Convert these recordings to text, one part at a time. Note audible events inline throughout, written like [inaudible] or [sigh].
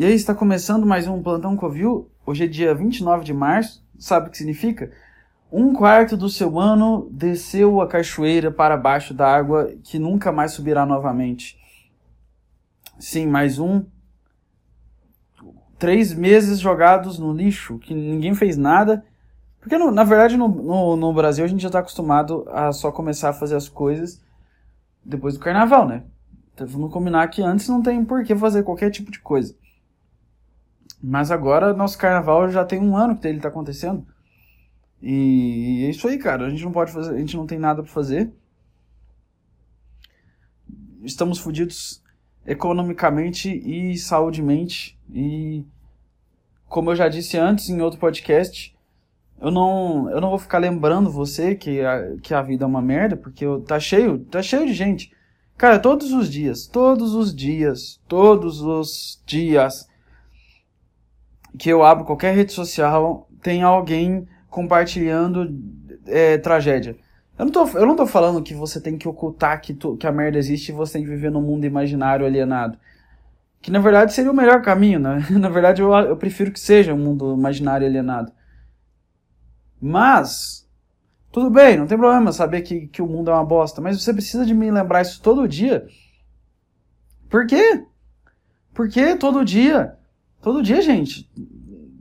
E aí está começando mais um Plantão Covil. Hoje é dia 29 de março. Sabe o que significa? Um quarto do seu ano desceu a cachoeira para baixo da água que nunca mais subirá novamente. Sim, mais um. Três meses jogados no lixo, que ninguém fez nada. Porque, no, na verdade, no, no, no Brasil a gente já está acostumado a só começar a fazer as coisas depois do carnaval, né? Então vamos combinar que antes não tem por que fazer qualquer tipo de coisa. Mas agora nosso carnaval já tem um ano que ele está acontecendo. E é isso aí, cara. A gente não pode fazer, a gente não tem nada para fazer. Estamos fodidos economicamente e saudemente. E como eu já disse antes em outro podcast, eu não, eu não vou ficar lembrando você que a, que a vida é uma merda, porque eu, tá cheio, tá cheio de gente. Cara, todos os dias, todos os dias, todos os dias que eu abro qualquer rede social, tem alguém compartilhando é, tragédia. Eu não, tô, eu não tô falando que você tem que ocultar que, tu, que a merda existe e você tem que viver num mundo imaginário alienado. Que na verdade seria o melhor caminho, né? [laughs] Na verdade eu, eu prefiro que seja um mundo imaginário alienado. Mas, tudo bem, não tem problema saber que, que o mundo é uma bosta, mas você precisa de me lembrar isso todo dia. Por quê? Porque todo dia, todo dia, gente,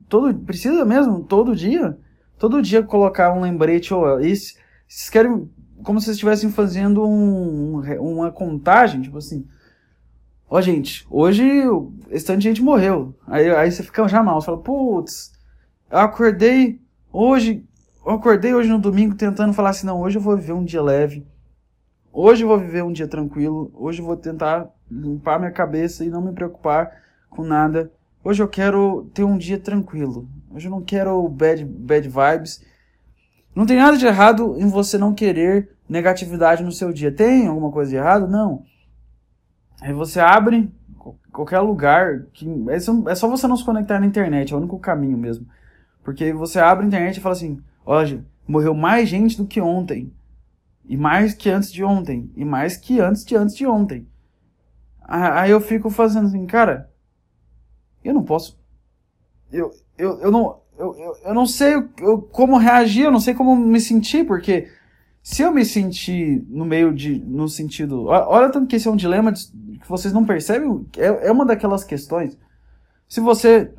todo precisa mesmo, todo dia? Todo dia colocar um lembrete, ou esse, vocês querem, como se vocês estivessem fazendo um, uma contagem, tipo assim, ó oh, gente, hoje esse tanto de gente morreu, aí, aí você fica já mal, você fala, putz, eu acordei hoje, eu acordei hoje no domingo tentando falar assim, não, hoje eu vou viver um dia leve, hoje eu vou viver um dia tranquilo, hoje eu vou tentar limpar minha cabeça e não me preocupar com nada, Hoje eu quero ter um dia tranquilo. Hoje eu não quero bad, bad vibes. Não tem nada de errado em você não querer negatividade no seu dia. Tem alguma coisa de errado? Não. Aí você abre qualquer lugar. Que, é, só, é só você não se conectar na internet. É o único caminho mesmo. Porque você abre a internet e fala assim: olha, morreu mais gente do que ontem. E mais que antes de ontem. E mais que antes de antes de ontem. Aí eu fico fazendo assim, cara eu não posso. Eu, eu, eu não. Eu, eu, eu não sei eu, como reagir, eu não sei como me sentir, porque se eu me sentir no meio de. no sentido. Olha tanto que esse é um dilema de, que vocês não percebem. É, é uma daquelas questões. Se você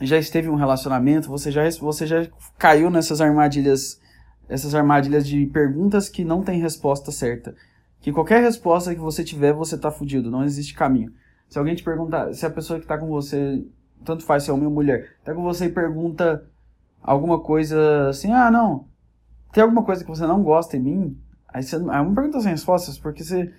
já esteve em um relacionamento, você já, você já caiu nessas armadilhas. Essas armadilhas de perguntas que não tem resposta certa. Que qualquer resposta que você tiver, você tá fudido, não existe caminho. Se alguém te perguntar, se a pessoa que está com você, tanto faz se é homem ou mulher, está com você e pergunta alguma coisa assim, ah, não, tem alguma coisa que você não gosta em mim? Aí você, é uma pergunta sem respostas, porque você,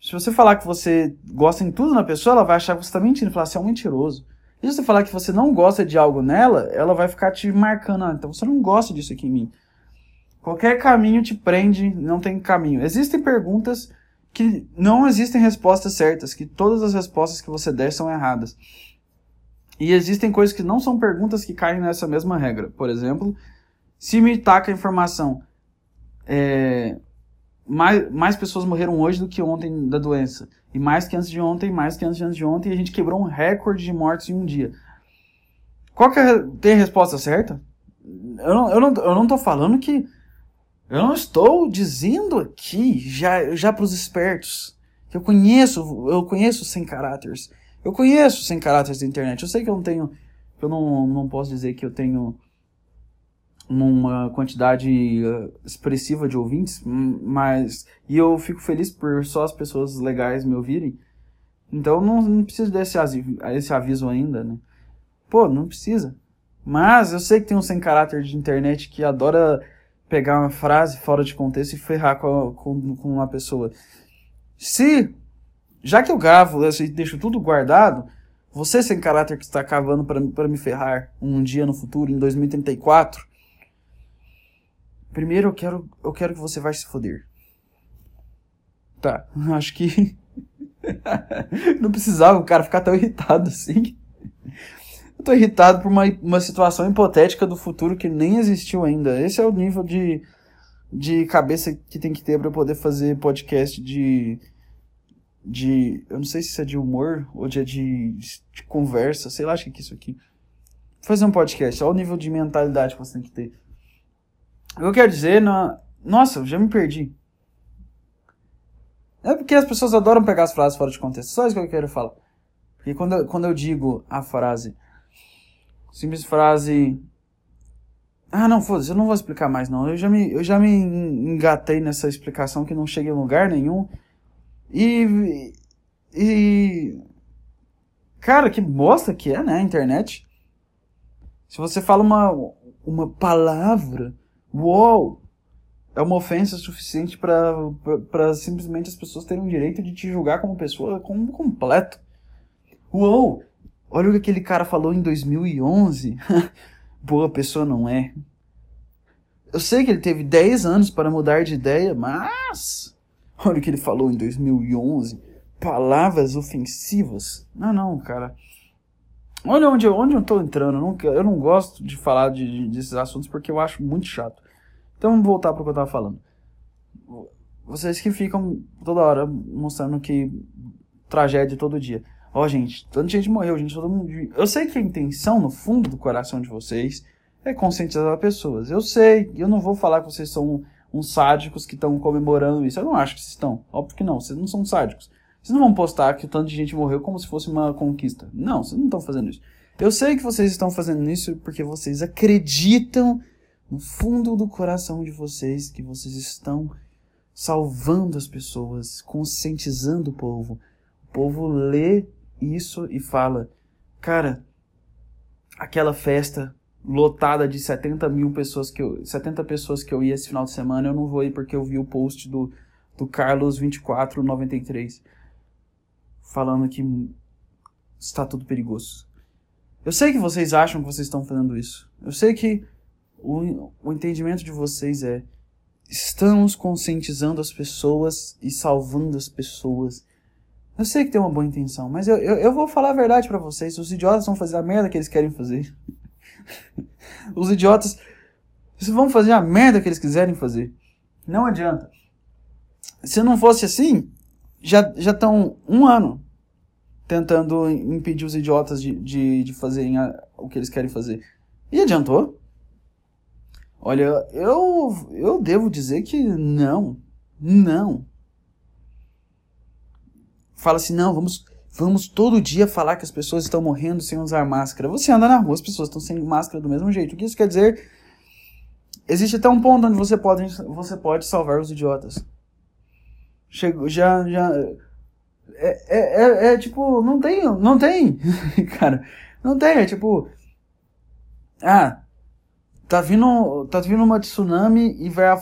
se você falar que você gosta em tudo na pessoa, ela vai achar que você está mentindo, falar, você é um mentiroso. E se você falar que você não gosta de algo nela, ela vai ficar te marcando, ah, então você não gosta disso aqui em mim. Qualquer caminho te prende, não tem caminho. Existem perguntas que não existem respostas certas, que todas as respostas que você der são erradas. E existem coisas que não são perguntas que caem nessa mesma regra. Por exemplo, se me taca a informação, é, mais, mais pessoas morreram hoje do que ontem da doença. E mais que antes de ontem, mais que antes de, antes de ontem, e a gente quebrou um recorde de mortes em um dia. Qual que é, tem a resposta certa? Eu não, eu, não, eu não falando que eu não estou dizendo aqui, já, já para os espertos, que eu conheço, eu conheço sem caráteres. Eu conheço sem caráteres da internet. Eu sei que eu não tenho, eu não, não posso dizer que eu tenho uma quantidade uh, expressiva de ouvintes, mas e eu fico feliz por só as pessoas legais me ouvirem. Então não, não preciso desse esse aviso ainda, né? Pô, não precisa. Mas eu sei que tem um sem caráter de internet que adora pegar uma frase fora de contexto e ferrar com, a, com, com uma pessoa. Se, já que eu gravo e deixo tudo guardado, você sem caráter que está cavando para me ferrar um dia no futuro, em 2034, primeiro eu quero, eu quero que você vá se foder. Tá, [laughs] acho que [laughs] não precisava o cara ficar tão irritado assim. Tô irritado por uma, uma situação hipotética do futuro que nem existiu ainda. Esse é o nível de, de cabeça que tem que ter para poder fazer podcast de de. Eu não sei se é de humor ou de, de, de conversa, sei lá, acho que é isso aqui. Fazer um podcast, olha o nível de mentalidade que você tem que ter. Eu quero dizer, na... nossa, já me perdi. É porque as pessoas adoram pegar as frases fora de contexto. Só isso que eu quero falar. Porque quando quando eu digo a frase, simples frase. Ah, não, foda-se, eu não vou explicar mais, não. Eu já, me, eu já me engatei nessa explicação que não cheguei em lugar nenhum. E. E. Cara, que bosta que é, né? A internet. Se você fala uma, uma palavra, uou, é uma ofensa suficiente para simplesmente as pessoas terem o direito de te julgar como pessoa como completo. Uou, olha o que aquele cara falou em 2011. [laughs] Boa pessoa não é. Eu sei que ele teve 10 anos para mudar de ideia, mas Olha o que ele falou em 2011. Palavras ofensivas. Não, não, cara. Olha onde, onde eu tô entrando. Eu não, eu não gosto de falar de, de, desses assuntos porque eu acho muito chato. Então vamos voltar para o que eu tava falando. Vocês que ficam toda hora mostrando que tragédia todo dia. Ó, oh, gente, tanta gente morreu, gente, todo mundo. Eu sei que a intenção, no fundo do coração de vocês, é conscientizar as pessoas. Eu sei, eu não vou falar que vocês são uns sádicos que estão comemorando isso. Eu não acho que vocês estão. Óbvio que não. Vocês não são sádicos. Vocês não vão postar que de gente morreu como se fosse uma conquista. Não, vocês não estão fazendo isso. Eu sei que vocês estão fazendo isso porque vocês acreditam no fundo do coração de vocês que vocês estão salvando as pessoas, conscientizando o povo. O povo lê isso e fala: Cara, aquela festa lotada de 70 mil pessoas que eu, 70 pessoas que eu ia esse final de semana, eu não vou ir porque eu vi o post do, do Carlos 2493 falando que está tudo perigoso. Eu sei que vocês acham que vocês estão fazendo isso. Eu sei que o, o entendimento de vocês é estamos conscientizando as pessoas e salvando as pessoas. Eu sei que tem uma boa intenção, mas eu, eu, eu vou falar a verdade para vocês. Os idiotas vão fazer a merda que eles querem fazer. [laughs] Os idiotas vão fazer a merda que eles quiserem fazer. Não adianta. Se não fosse assim, já estão um ano tentando impedir os idiotas de, de, de fazerem a, o que eles querem fazer. E adiantou? Olha, eu, eu devo dizer que não. Não. Fala assim, não, vamos Vamos todo dia falar que as pessoas estão morrendo sem usar máscara. Você anda na rua, as pessoas estão sem máscara do mesmo jeito. O que isso quer dizer? Existe até um ponto onde você pode, você pode salvar os idiotas. Chego, já, já. É, é, é, é tipo, não tem, não tem, [laughs] cara, não tem, é tipo, ah, tá vindo, tá vindo uma tsunami e vai,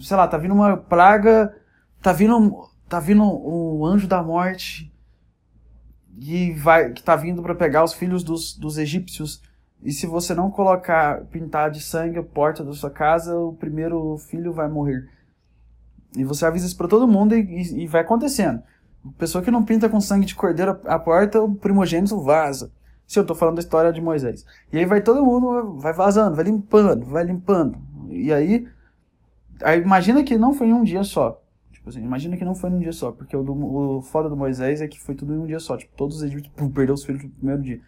sei lá, tá vindo uma praga, tá vindo, tá vindo o anjo da morte que vai que tá vindo para pegar os filhos dos, dos egípcios. E se você não colocar pintar de sangue a porta da sua casa, o primeiro filho vai morrer. E você avisa isso para todo mundo e, e, e, vai acontecendo. Pessoa que não pinta com sangue de cordeiro a, porta, o primogênito vaza. Se eu tô falando da história de Moisés. E aí vai todo mundo, vai vazando, vai limpando, vai limpando. E aí, aí imagina que não foi em um dia só. Tipo assim, imagina que não foi num dia só, porque o, do, o foda do Moisés é que foi tudo em um dia só. Tipo, todos os egípcios perdeu os filhos no primeiro dia.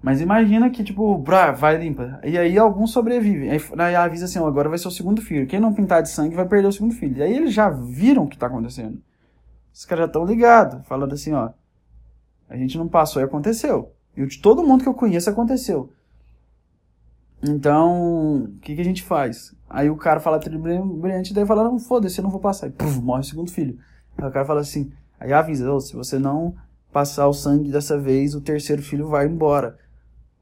Mas imagina que, tipo, brá, vai limpa. E aí alguns sobrevivem. Aí, aí avisa assim, ó, agora vai ser o segundo filho. Quem não pintar de sangue vai perder o segundo filho. E aí eles já viram o que tá acontecendo. Os caras já estão ligados, falando assim, ó. A gente não passou e aconteceu. E de todo mundo que eu conheço aconteceu. Então, o que, que a gente faz? Aí o cara fala brilhante, daí fala, não, foda-se, eu não vou passar. E puf, morre o segundo filho. Aí o cara fala assim, aí avisa, oh, se você não passar o sangue dessa vez, o terceiro filho vai embora.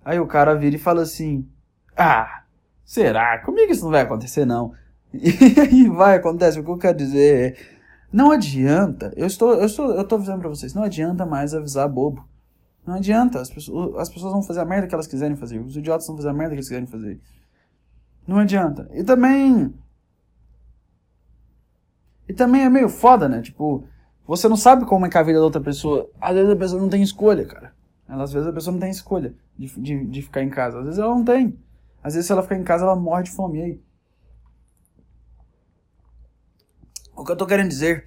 Aí o cara vira e fala assim, ah, será? Comigo isso não vai acontecer, não. [laughs] E vai, acontece. O que eu quero dizer é, não adianta, eu estou, eu estou, eu estou avisando pra vocês, não adianta mais avisar bobo. Não adianta, as pessoas, as pessoas vão fazer a merda que elas quiserem fazer, os idiotas vão fazer a merda que eles quiserem fazer. Não adianta. E também. E também é meio foda, né? Tipo, você não sabe como é que é a vida da outra pessoa. Às vezes a pessoa não tem escolha, cara. Às vezes a pessoa não tem escolha de, de, de ficar em casa. Às vezes ela não tem. Às vezes se ela ficar em casa, ela morre de fome. E aí? O que eu tô querendo dizer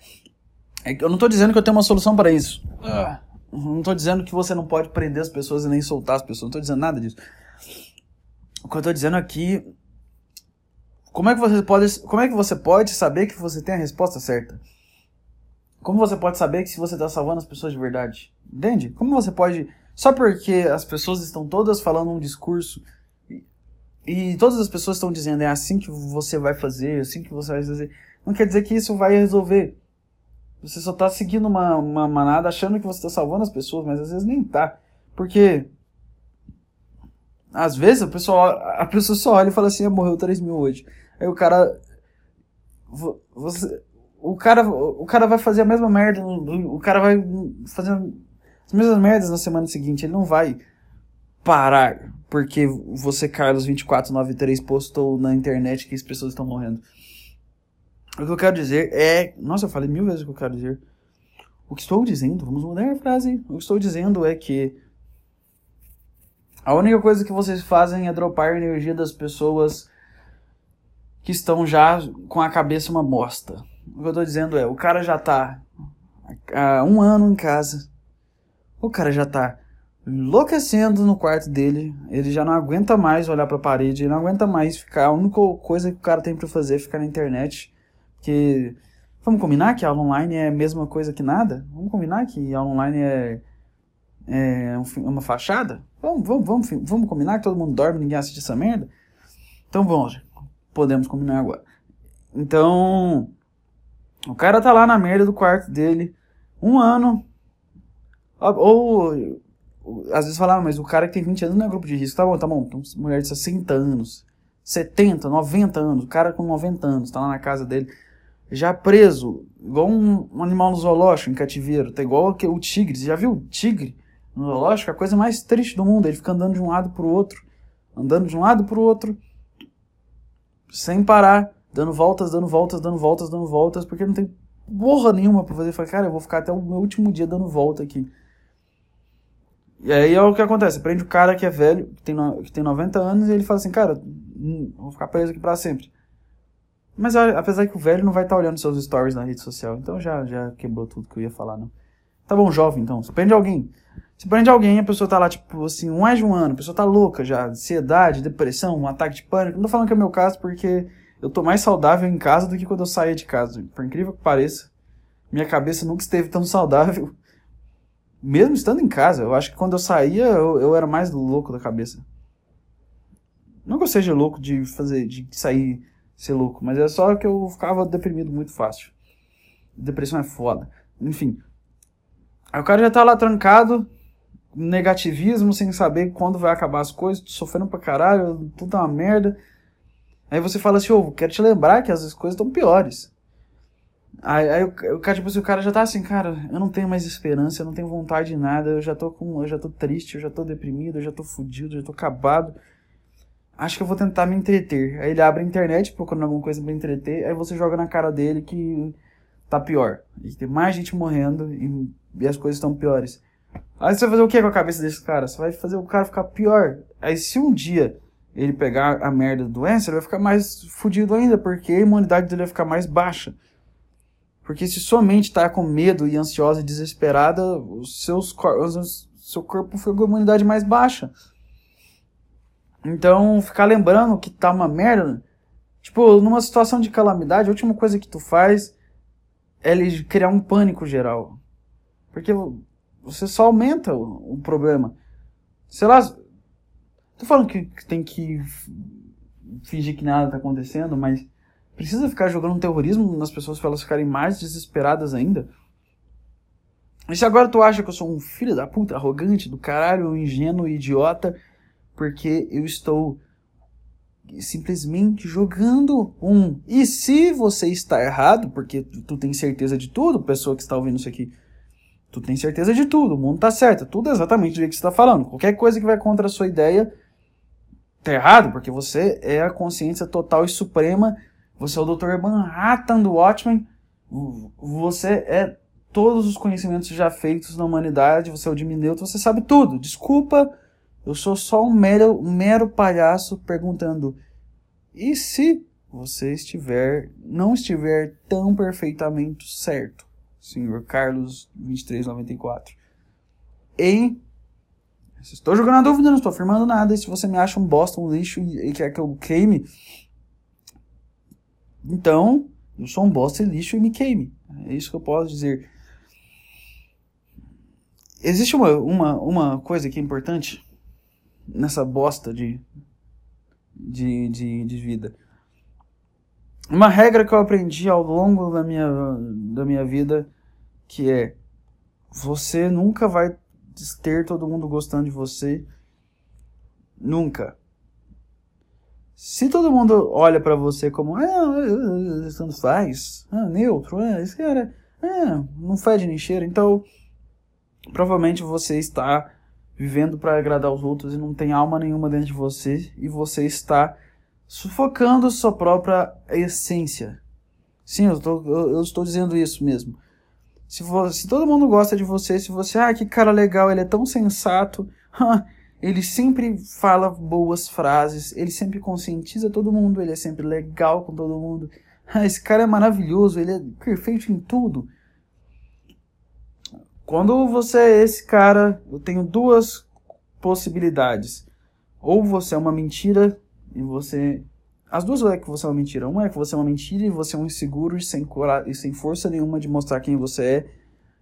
É eu não tô dizendo que eu tenho uma solução para isso. Ah. Não tô dizendo que você não pode prender as pessoas e nem soltar as pessoas. Não tô dizendo nada disso. O que eu tô dizendo aqui. Como é que você pode, como é que você pode saber que você tem a resposta certa? Como você pode saber que se você está salvando as pessoas de verdade? Entende? Como você pode. Só porque as pessoas estão todas falando um discurso e, todas as pessoas estão dizendo é assim que você vai fazer, é assim que você vai fazer, não quer dizer que isso vai resolver. Você só está seguindo uma, uma manada achando que você está salvando as pessoas, mas às vezes nem tá. Porque às vezes a pessoa, a pessoa só olha e fala assim, ah, morreu 3 mil hoje. Aí o cara. Você, o cara, o cara vai fazer a mesma merda, o cara vai fazer as mesmas merdas na semana seguinte, ele não vai parar porque você, Carlos 2493, postou na internet que as pessoas estão morrendo. O que eu quero dizer é. Nossa, eu falei mil vezes o que eu quero dizer. O que estou dizendo, vamos mudar a frase. O que estou dizendo é que a única coisa que vocês fazem é dropar a energia das pessoas que estão já com a cabeça uma bosta. O que eu tô dizendo é, o cara já tá há um ano em casa. O cara já tá enlouquecendo no quarto dele. Ele já não aguenta mais olhar pra parede, ele não aguenta mais ficar. A única coisa que o cara tem para fazer é ficar na internet. Que. Vamos combinar que a aula online é a mesma coisa que nada? Vamos combinar que a aula online é. É uma fachada? Vamos, vamos, vamos, vamos combinar que todo mundo dorme ninguém assiste essa merda? Então vamos, podemos combinar agora. Então, o cara tá lá na merda do quarto dele, um ano. Ou, ou às vezes falava, mas o cara que tem 20 anos não é grupo de risco. Tá bom, tá bom. Então, mulher de 60 anos, 70, 90 anos, o cara com 90 anos, tá lá na casa dele, já preso, igual um, um animal no zoológico, em cativeiro, tá igual o tigre. Você já viu o tigre no zoológico? A coisa mais triste do mundo, ele fica andando de um lado pro outro, andando de um lado pro outro, sem parar dando voltas, dando voltas, dando voltas, dando voltas, porque não tem porra nenhuma pra fazer. Falei, cara, eu vou ficar até o meu último dia dando volta aqui. E aí é o que acontece, prende o cara que é velho, que tem, que tem 90 anos, e ele fala assim, cara, hum, vou ficar preso aqui pra sempre. Mas apesar que o velho não vai estar tá olhando seus stories na rede social, então já, já quebrou tudo que eu ia falar, não. Tá bom, jovem, então, você prende alguém. Se prende alguém, a pessoa tá lá, tipo, assim, mais de um ano, a pessoa tá louca já, ansiedade, depressão, um ataque de pânico. Não tô falando que é meu caso, porque eu tô mais saudável em casa do que quando eu saía de casa. Por incrível que pareça, minha cabeça nunca esteve tão saudável. [laughs] Mesmo estando em casa, eu acho que quando eu saía, eu, eu era mais louco da cabeça. Não que eu seja louco de fazer, de sair ser louco, mas é só que eu ficava deprimido muito fácil. Depressão é foda. Enfim. Aí o cara já tá lá trancado, negativismo, sem saber quando vai acabar as coisas, sofrendo pra caralho, tudo é uma merda. Aí você fala assim, ô, oh, quero te lembrar que as coisas estão piores. Aí, aí o, cara, tipo assim, o cara já tá assim, cara, eu não tenho mais esperança, eu não tenho vontade de nada, eu já tô com. Eu já tô triste, eu já tô deprimido, eu já tô fudido, eu já tô acabado. Acho que eu vou tentar me entreter. Aí ele abre a internet procurando alguma coisa pra entreter, aí você joga na cara dele que tá pior. E tem mais gente morrendo e, e as coisas estão piores. Aí você vai fazer o que com a cabeça desse cara? Você vai fazer o cara ficar pior. Aí se um dia ele pegar a merda da doença, ele vai ficar mais fudido ainda, porque a imunidade dele vai ficar mais baixa. Porque se sua mente está com medo e ansiosa e desesperada, os seus os, seu corpo fica com a imunidade mais baixa. Então, ficar lembrando que tá uma merda, tipo, numa situação de calamidade, a última coisa que tu faz é criar um pânico geral. Porque você só aumenta o, o problema. Sei lá, Tô falando que, tem que fingir que nada tá acontecendo, mas precisa ficar jogando terrorismo nas pessoas para elas ficarem mais desesperadas ainda? E se agora tu acha que eu sou um filho da puta, arrogante, do caralho, um ingênuo, idiota, porque eu estou simplesmente jogando um. E se você está errado, porque tu tem certeza de tudo, pessoa que está ouvindo isso aqui, tu tem certeza de tudo, o mundo tá certo, tudo é exatamente do jeito que você está falando. Qualquer coisa que vai contra a sua ideia, tá errado, porque você é a consciência total e suprema, você é o Dr. Manhattan do Watchmen, você é todos os conhecimentos já feitos na humanidade, você é o Jimmy Neutron, você sabe tudo. Desculpa, eu sou só um mero, um mero palhaço perguntando. E se você estiver, não estiver tão perfeitamente certo? senhor Carlos 2394. Em Estou jogando a dúvida, não estou afirmando nada. E se você me acha um bosta, um lixo e quer que eu queime, então eu sou um bosta e lixo e me queime. É isso que eu posso dizer. Existe uma, uma, uma coisa que é importante nessa bosta de, de, de, de vida. Uma regra que eu aprendi ao longo da minha, da minha vida, que é você nunca vai ter todo mundo gostando de você. Nunca. Se todo mundo olha para você como, ah, tanto faz, ah, neutro, ah, esse cara, ah, não fede nem cheira, então provavelmente você está vivendo para agradar os outros e não tem alma nenhuma dentro de você e você está sufocando sua própria essência. Sim, eu, tô, eu, eu estou dizendo isso mesmo. Se, se todo mundo gosta de você, se você, ah, que cara legal, ele é tão sensato, [laughs] ele sempre fala boas frases, ele sempre conscientiza todo mundo, ele é sempre legal com todo mundo. [laughs] Ah, esse cara é maravilhoso, ele é perfeito em tudo. Quando você é esse cara, eu tenho duas possibilidades. Ou você é uma mentira e você as duas é que você é uma mentira. Uma é que você é uma mentira e você é um inseguro e sem, e sem força nenhuma de mostrar quem você é.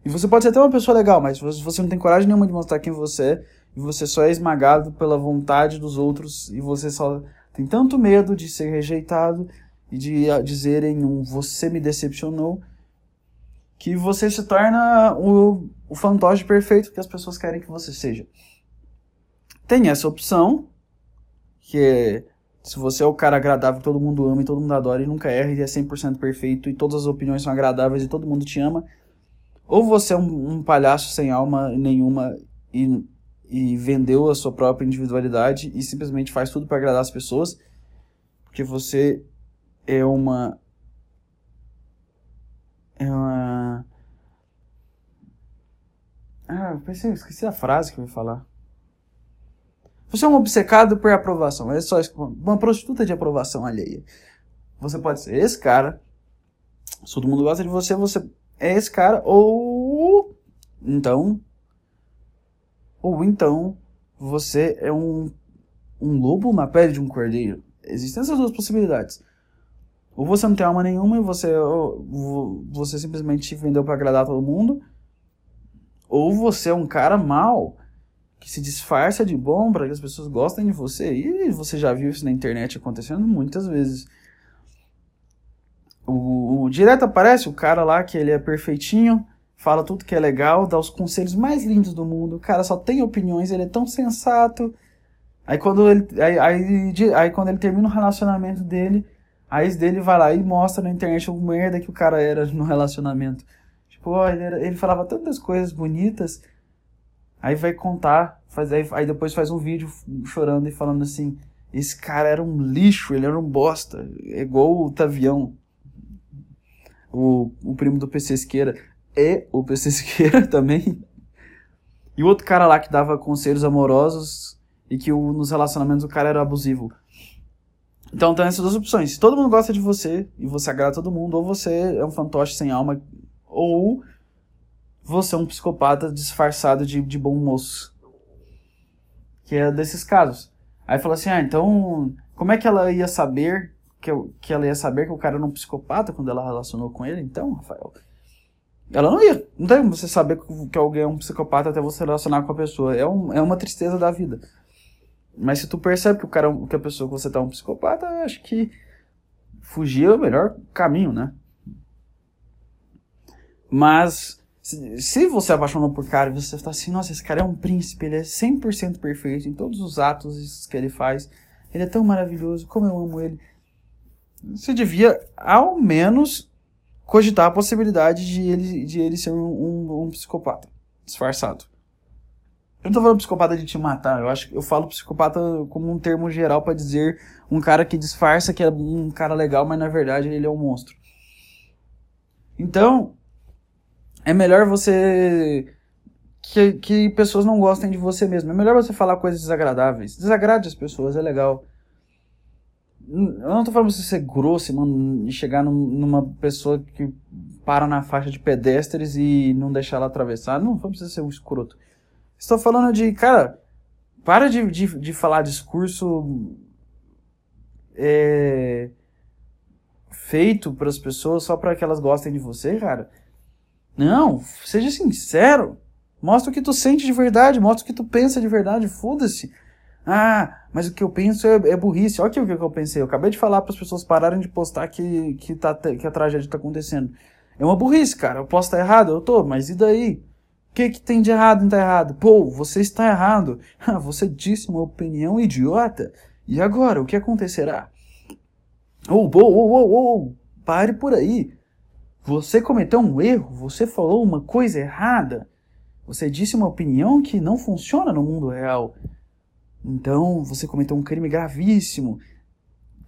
E você pode ser até uma pessoa legal, mas você não tem coragem nenhuma de mostrar quem você é. E você só é esmagado pela vontade dos outros. E você só tem tanto medo de ser rejeitado e de dizerem um você me decepcionou. Que você se torna o, o fantoche perfeito que as pessoas querem que você seja. Tem essa opção, que é se você é o cara agradável que todo mundo ama e todo mundo adora e nunca erra e é 100% perfeito e todas as opiniões são agradáveis e todo mundo te ama, ou você é um, um palhaço sem alma nenhuma e, e vendeu a sua própria individualidade e simplesmente faz tudo para agradar as pessoas, porque você é uma é uma ah, eu pensei, esqueci a frase que eu ia falar. Você é um obcecado por aprovação. É só uma prostituta de aprovação alheia. Você pode ser esse cara. Se todo mundo gosta de você, você é esse cara. Ou então. Ou então você é um, um lobo na pele de um cordeiro. Existem essas duas possibilidades. Ou você não tem alma nenhuma e você, você simplesmente vendeu para agradar todo mundo. Ou você é um cara mau que se disfarça de bom para que as pessoas gostem de você. E você já viu isso na internet acontecendo muitas vezes. O, o, direto aparece o cara lá que ele é perfeitinho, fala tudo que é legal, dá os conselhos mais lindos do mundo. O cara só tem opiniões, ele é tão sensato. Aí quando ele, aí, aí, aí quando ele termina o relacionamento dele, a ex dele vai lá e mostra na internet o merda que o cara era no relacionamento. Tipo, ó, ele, era, ele falava tantas coisas bonitas, Aí vai contar, faz, aí, aí depois faz um vídeo chorando e falando assim: esse cara era um lixo, ele era um bosta. É igual o Tavião, o, o primo do PC Esqueira. É o PC Esqueira [laughs] também. E o outro cara lá que dava conselhos amorosos e que o, nos relacionamentos o cara era abusivo. Então tem essas duas opções. Todo mundo gosta de você e você agrada todo mundo, ou você é um fantoche sem alma, ou você é um psicopata disfarçado de, de bom moço. Que é desses casos. Aí fala assim, ah, então, como é que ela ia saber que, eu, que ela ia saber que o cara era um psicopata quando ela relacionou com ele? Então, Rafael, ela não ia. Não tem como você saber que alguém é um psicopata até você relacionar com a pessoa. É, um, é uma tristeza da vida. Mas se tu percebe que o cara, que a pessoa que você tá é um psicopata, acho que fugir é o melhor caminho, né? Mas se, se você apaixonou por cara e você está assim, nossa, esse cara é um príncipe, ele é 100% perfeito em todos os atos que ele faz, ele é tão maravilhoso, como eu amo ele. Você devia, ao menos, cogitar a possibilidade de ele, de ele ser um, um, um psicopata disfarçado. Eu não tô falando psicopata de te matar, eu acho eu falo psicopata como um termo geral para dizer um cara que disfarça que é um cara legal, mas na verdade ele é um monstro. Então, é melhor você. Que, que pessoas não gostem de você mesmo. É melhor você falar coisas desagradáveis. Desagrade as pessoas, é legal. Eu não tô falando pra você ser grosso mano, e chegar num, numa pessoa que para na faixa de pedestres e não deixar ela atravessar. Não, não precisa ser um escroto. Estou falando de, cara, para de, de, de falar discurso é, feito para as pessoas só para que elas gostem de você, cara. Não, seja sincero. Mostra o que tu sente de verdade, mostra o que tu pensa de verdade, foda-se. Ah, mas o que eu penso é, é burrice. Olha o que eu pensei. Eu acabei de falar para as pessoas pararem de postar que, que, tá, que a tragédia está acontecendo. É uma burrice, cara. Eu posso estar errado, eu tô, mas e daí? O que, que tem de errado em estar tá errado? Pô, você está errado. você disse uma opinião idiota. E agora, o que acontecerá? Ou, oh, ou, ou, ou, pare por aí. Você cometeu um erro, você falou uma coisa errada. Você disse uma opinião que não funciona no mundo real. Então, você cometeu um crime gravíssimo.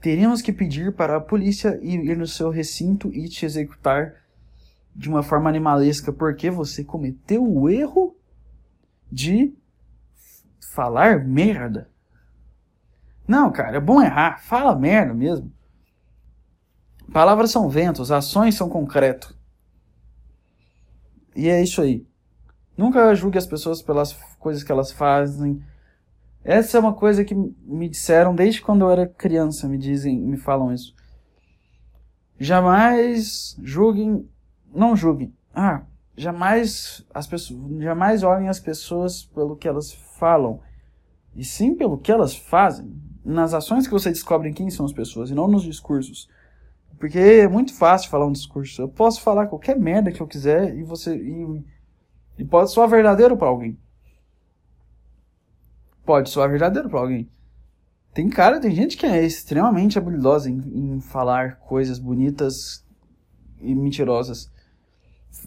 Teríamos que pedir para a polícia ir no seu recinto e te executar de uma forma animalesca porque você cometeu o erro de falar merda. Não, cara, é bom errar. Fala merda mesmo. Palavras são ventos, ações são concreto. E é isso aí. Nunca julgue as pessoas pelas coisas que elas fazem. Essa é uma coisa que me disseram desde quando eu era criança, me dizem, me falam isso. Jamais julguem não julguem. Ah, jamais as pessoas, jamais olhem as pessoas pelo que elas falam, e sim pelo que elas fazem. Nas ações que você descobre quem são as pessoas e não nos discursos. Porque é muito fácil falar um discurso. Eu posso falar qualquer merda que eu quiser e você e, e pode soar verdadeiro para alguém. Pode soar verdadeiro para alguém. Tem cara, tem gente que é extremamente habilidosa em, em falar coisas bonitas e mentirosas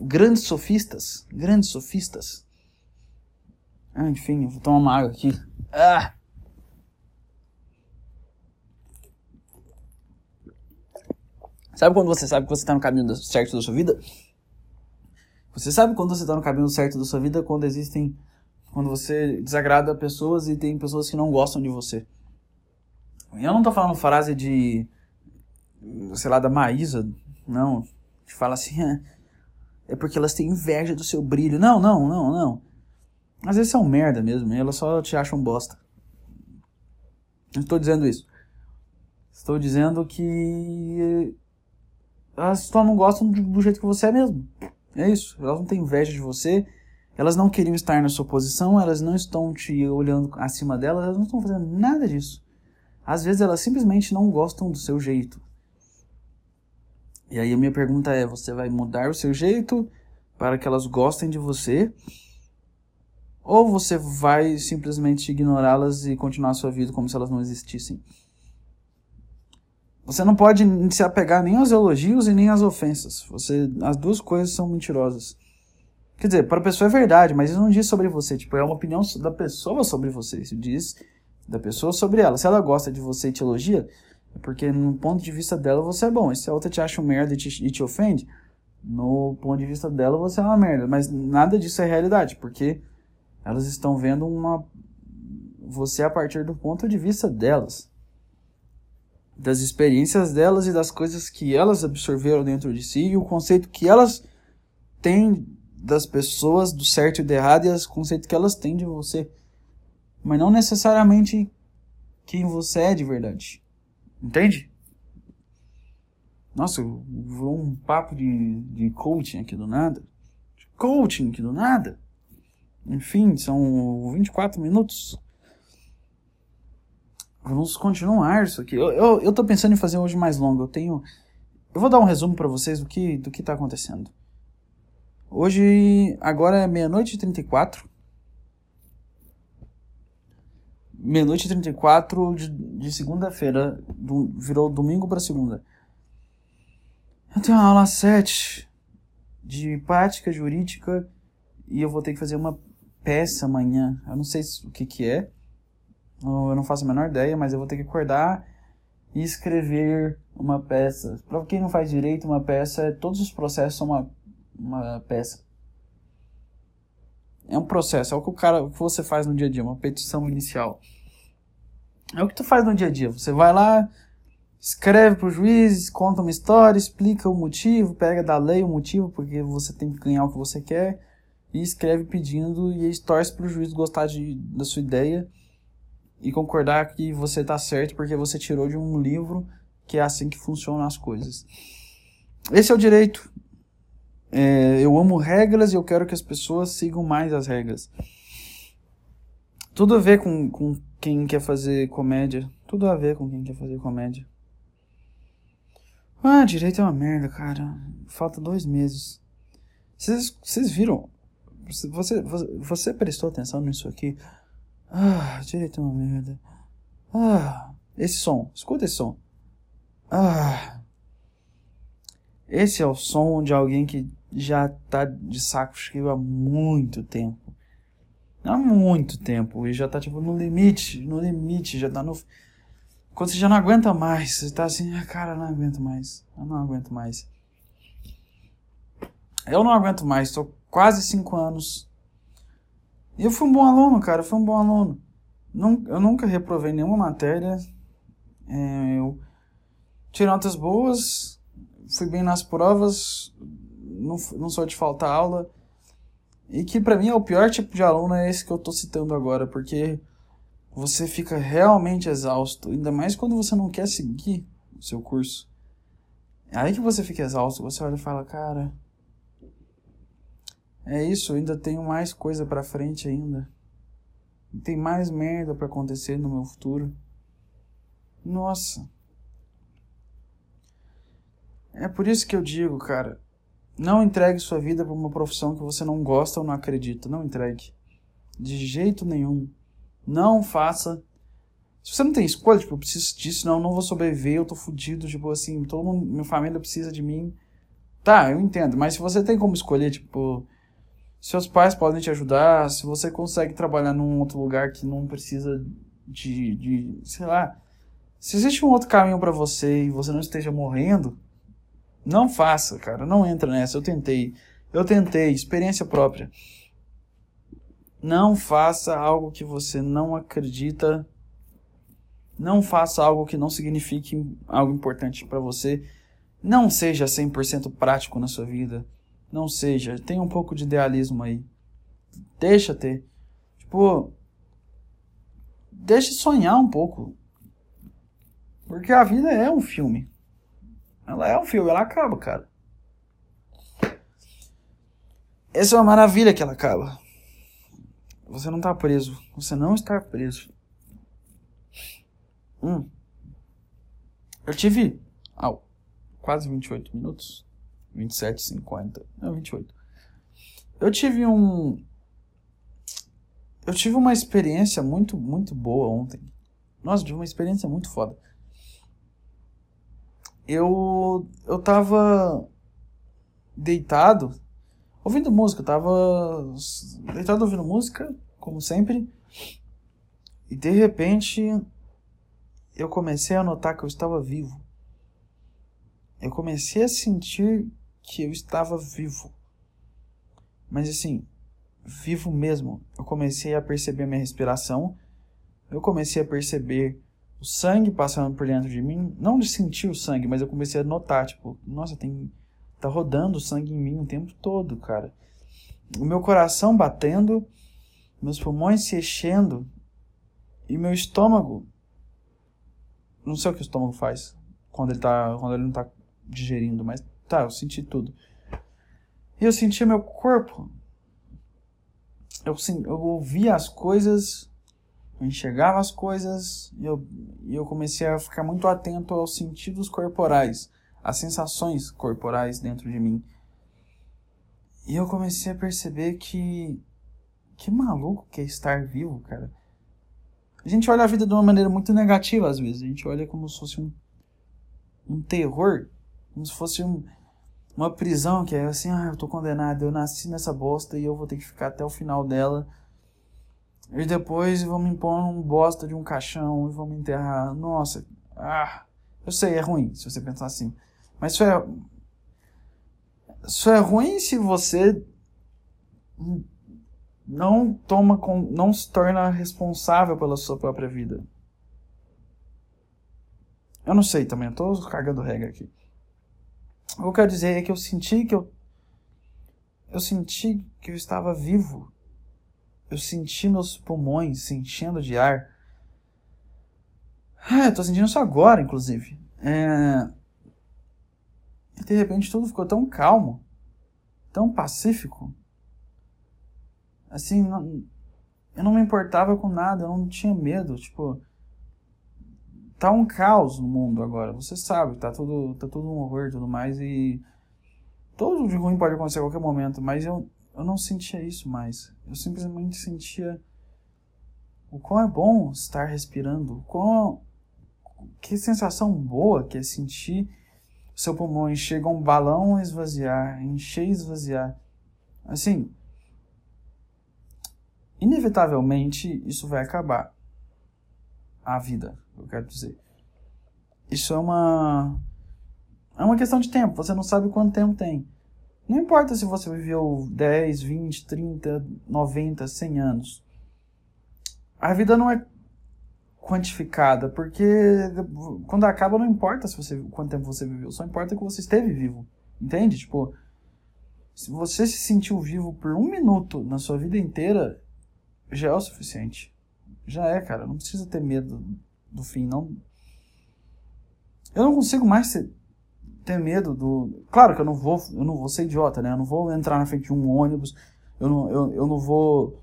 grandes sofistas, grandes sofistas. Ah, enfim, vou tomar uma água aqui. Ah! Sabe quando você sabe que você está no caminho certo da sua vida? Você sabe quando você está no caminho certo da sua vida quando existem. Quando você desagrada pessoas e tem pessoas que não gostam de você. Eu não tô falando frase de. sei lá, da Maísa, não. Que fala assim, ah, é porque elas têm inveja do seu brilho. Não, não, não, não. Às vezes são merda mesmo, elas só te acham bosta. Não estou dizendo isso. Estou dizendo que elas só não gostam do jeito que você é mesmo. É isso. Elas não têm inveja de você. Elas não queriam estar na sua posição. Elas não estão te olhando acima delas. Elas não estão fazendo nada disso. Às vezes elas simplesmente não gostam do seu jeito. E aí a minha pergunta é: você vai mudar o seu jeito para que elas gostem de você? Ou você vai simplesmente ignorá-las e continuar a sua vida como se elas não existissem? Você não pode se apegar nem aos elogios e nem às ofensas. Você, as duas coisas são mentirosas. Quer dizer, para a pessoa é verdade, mas isso não diz sobre você. Tipo, é uma opinião da pessoa sobre você. Isso diz da pessoa sobre ela. Se ela gosta de você e te elogia, porque no ponto de vista dela você é bom. E se a outra te acha um merda e te, e te ofende, no ponto de vista dela você é uma merda. Mas nada disso é realidade, porque elas estão vendo uma você a partir do ponto de vista delas. Das experiências delas e das coisas que elas absorveram dentro de si e o conceito que elas têm das pessoas, do certo e do errado, e os conceitos que elas têm de você. Mas não necessariamente quem você é de verdade. Entende? Nossa, virou um papo de, de coaching aqui do nada. De coaching aqui do nada. Enfim, são 24 minutos. Vamos continuar isso aqui. Eu, eu, eu tô pensando em fazer hoje mais longo. Eu tenho. Eu vou dar um resumo para vocês do que, do que tá acontecendo. Hoje, agora é meia-noite e 34 meia-noite e 34 de, de segunda-feira, do, virou domingo para segunda. Eu tenho uma aula às 7 de prática jurídica e eu vou ter que fazer uma peça amanhã. Eu não sei o que que é, eu não faço a menor ideia, mas eu vou ter que acordar e escrever uma peça. Para quem não faz direito, uma peça, todos os processos são uma, uma peça. É um processo, é o que o cara, o que você faz no dia a dia, uma petição inicial. É o que tu faz no dia a dia. Você vai lá, escreve para o juiz, conta uma história, explica o motivo, pega da lei o motivo porque você tem que ganhar o que você quer e escreve pedindo e torce para o juiz gostar de, da sua ideia e concordar que você está certo porque você tirou de um livro que é assim que funcionam as coisas. Esse é o direito. É, eu amo regras e eu quero que as pessoas sigam mais as regras. Tudo a ver com, com quem quer fazer comédia. Tudo a ver com quem quer fazer comédia. Ah, direito é uma merda, cara. Falta dois meses. Vocês viram? Você, você, você prestou atenção nisso aqui? Ah, direito é uma merda. Ah, esse som. Escuta esse som. Ah. Esse é o som de alguém que já tá de saco cheio há muito tempo. Há muito tempo. E já tá tipo no limite, no limite, já tá no. Quando você já não aguenta mais, você tá assim, ah, cara, não aguento mais. Eu não aguento mais. Eu não aguento mais, tô quase cinco anos. E eu fui um bom aluno, cara, eu fui um bom aluno. Eu nunca reprovei nenhuma matéria. É, eu tirei notas boas, fui bem nas provas, não, não sou de faltar aula. E que para mim é o pior tipo de aluno é esse que eu tô citando agora, porque você fica realmente exausto, ainda mais quando você não quer seguir o seu curso. É aí que você fica exausto, você olha e fala, cara, é isso, ainda tenho mais coisa para frente ainda. Tem mais merda para acontecer no meu futuro. Nossa. É por isso que eu digo, cara, não entregue sua vida para uma profissão que você não gosta ou não acredita. Não entregue. De jeito nenhum. Não faça. Se você não tem escolha, tipo, eu preciso disso, não, não vou sobreviver, eu tô fudido, tipo assim, todo mundo, minha família precisa de mim. Tá, eu entendo, mas se você tem como escolher, tipo, seus pais podem te ajudar, se você consegue trabalhar num outro lugar que não precisa de, de sei lá, se existe um outro caminho para você e você não esteja morrendo, não faça, cara. Não entra nessa. Eu tentei. Eu tentei. Experiência própria. Não faça algo que você não acredita. Não faça algo que não signifique algo importante para você. Não seja 100% prático na sua vida. Não seja. Tenha um pouco de idealismo aí. Deixa ter. Tipo. Deixe sonhar um pouco. Porque a vida é um filme. Ela é um filme, ela acaba, cara. Essa é uma maravilha que ela acaba. Você não tá preso. Você não está preso. Hum. Eu tive. Ah, quase 28 minutos. 27, 50. Não, 28. Eu tive um. Eu tive uma experiência muito, muito boa ontem. Nossa, tive uma experiência muito foda eu eu tava deitado ouvindo música, eu tava deitado ouvindo música, como sempre. E de repente eu comecei a notar que eu estava vivo. Eu comecei a sentir que eu estava vivo. Mas assim, vivo mesmo. Eu comecei a perceber minha respiração. Eu comecei a perceber o sangue passando por dentro de mim, não de sentir o sangue, mas eu comecei a notar, tipo, nossa, tem tá rodando sangue em mim o tempo todo, cara. O meu coração batendo, meus pulmões se enchendo e meu estômago não sei o que o estômago faz quando ele tá, quando ele não tá digerindo, mas tá, eu senti tudo. E eu senti meu corpo. Eu, eu ouvia as coisas eu enxergava as coisas e eu, e eu comecei a ficar muito atento aos sentidos corporais, às sensações corporais dentro de mim. E eu comecei a perceber que. Que maluco que é estar vivo, cara. A gente olha a vida de uma maneira muito negativa às vezes. A gente olha como se fosse um, um terror, como se fosse um, uma prisão que é assim: ah, eu tô condenado, eu nasci nessa bosta e eu vou ter que ficar até o final dela e depois vão me impor um bosta de um caixão e vão me enterrar. Nossa, ah, eu sei, é ruim se você pensar assim. Mas isso é. Isso é ruim se você não toma com, não se torna responsável pela sua própria vida. Eu não sei também, eu tô cagando regra aqui. O que eu quero dizer é que eu senti que eu. Eu senti que eu estava vivo. Eu senti meus pulmões se enchendo de ar. Ah, eu tô sentindo isso agora, inclusive. É... E de repente tudo ficou tão calmo, tão pacífico. Assim, não... eu não me importava com nada, eu não tinha medo. Tipo, tá um caos no mundo agora. Você sabe, tá tudo, tá tudo um horror e tudo mais. E tudo de ruim pode acontecer a qualquer momento, mas eu, eu não sentia isso mais. Eu simplesmente sentia o quão é bom estar respirando, o quão que sensação boa que é sentir seu pulmão encher um balão esvaziar, encher e esvaziar. Assim, inevitavelmente isso vai acabar. A vida, eu quero dizer. Isso é uma é uma questão de tempo, você não sabe quanto tempo tem. Não importa se você viveu 10, 20, 30, 90, 100 anos. A vida não é quantificada, porque quando acaba não importa se você quanto tempo você viveu, só importa que você esteve vivo. Entende? Tipo, se você se sentiu vivo por um minuto na sua vida inteira, já é o suficiente. Já é, cara. Não precisa ter medo do fim, não. Eu não consigo mais ser, ter medo do. Claro que eu não vou, eu não vou ser idiota, né? Eu não vou entrar na frente de um ônibus. Eu não, eu, eu não vou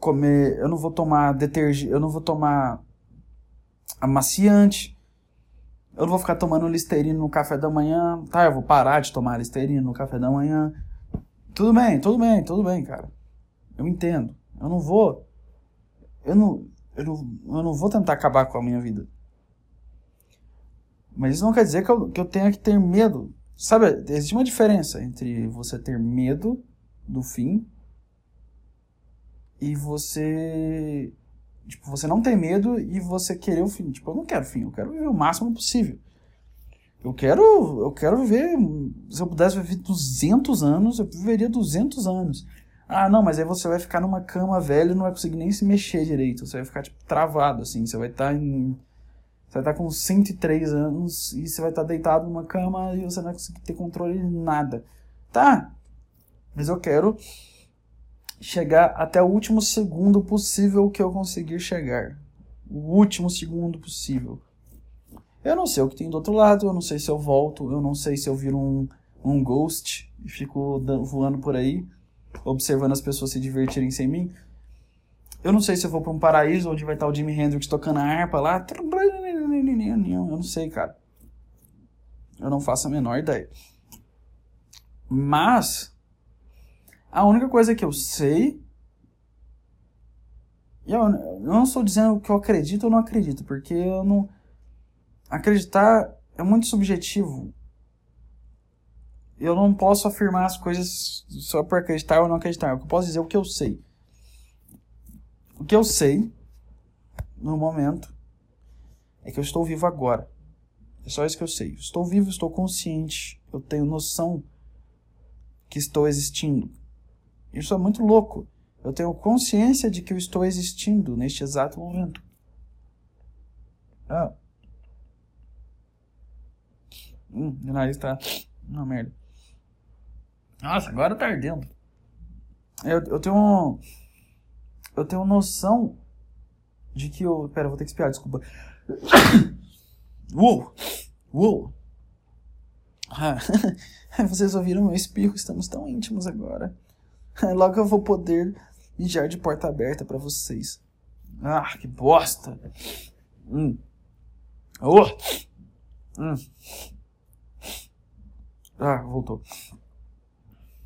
comer, eu não vou tomar detergente, eu não vou tomar amaciante, eu não vou ficar tomando listerina no café da manhã, tá? Eu vou parar de tomar listerina no café da manhã. Tudo bem, tudo bem, tudo bem, cara. Eu entendo. Eu não vou. Eu não, eu não, eu não vou tentar acabar com a minha vida. Mas isso não quer dizer que eu, que eu tenha que ter medo. Sabe, existe uma diferença entre você ter medo do fim e você tipo, você não tem medo e você querer o fim. Tipo, eu não quero fim, eu quero viver o máximo possível. Eu quero, eu quero viver, se eu pudesse viver 200 anos, eu viveria 200 anos. Ah, não, mas aí você vai ficar numa cama velha e não vai conseguir nem se mexer direito. Você vai ficar, tipo, travado, assim. Você vai estar tá em... Você vai estar tá com 103 anos e você vai estar tá deitado numa cama e você não vai conseguir ter controle de nada. Tá, mas eu quero chegar até o último segundo possível que eu conseguir chegar. O último segundo possível. Eu não sei o que tem do outro lado, eu não sei se eu volto, eu não sei se eu viro um, um ghost e fico voando por aí, observando as pessoas se divertirem sem mim. Eu não sei se eu vou para um paraíso onde vai estar o Jimi Hendrix tocando a harpa lá. Eu não sei, cara. Eu não faço a menor ideia. Mas a única coisa que eu sei. Eu não estou dizendo que eu acredito ou não acredito, porque eu não. Acreditar é muito subjetivo. Eu não posso afirmar as coisas só por acreditar ou não acreditar. Eu posso dizer é o que eu sei. O que eu sei, no momento, é que eu estou vivo agora. É só isso que eu sei. Estou vivo, estou consciente. Eu tenho noção que estou existindo. Isso é muito louco. Eu tenho consciência de que eu estou existindo neste exato momento. Ah. Hum, meu nariz tá. Uma merda. Nossa, agora tá ardendo. Eu, eu tenho. Eu tenho noção de que eu. Pera, eu vou ter que espiar, desculpa. Uou! Uou! Ah, [laughs] vocês ouviram meu espirro, estamos tão íntimos agora. [laughs] Logo eu vou poder mijar de porta aberta para vocês. Ah, que bosta! Hum. Oh! Hum. Ah, voltou.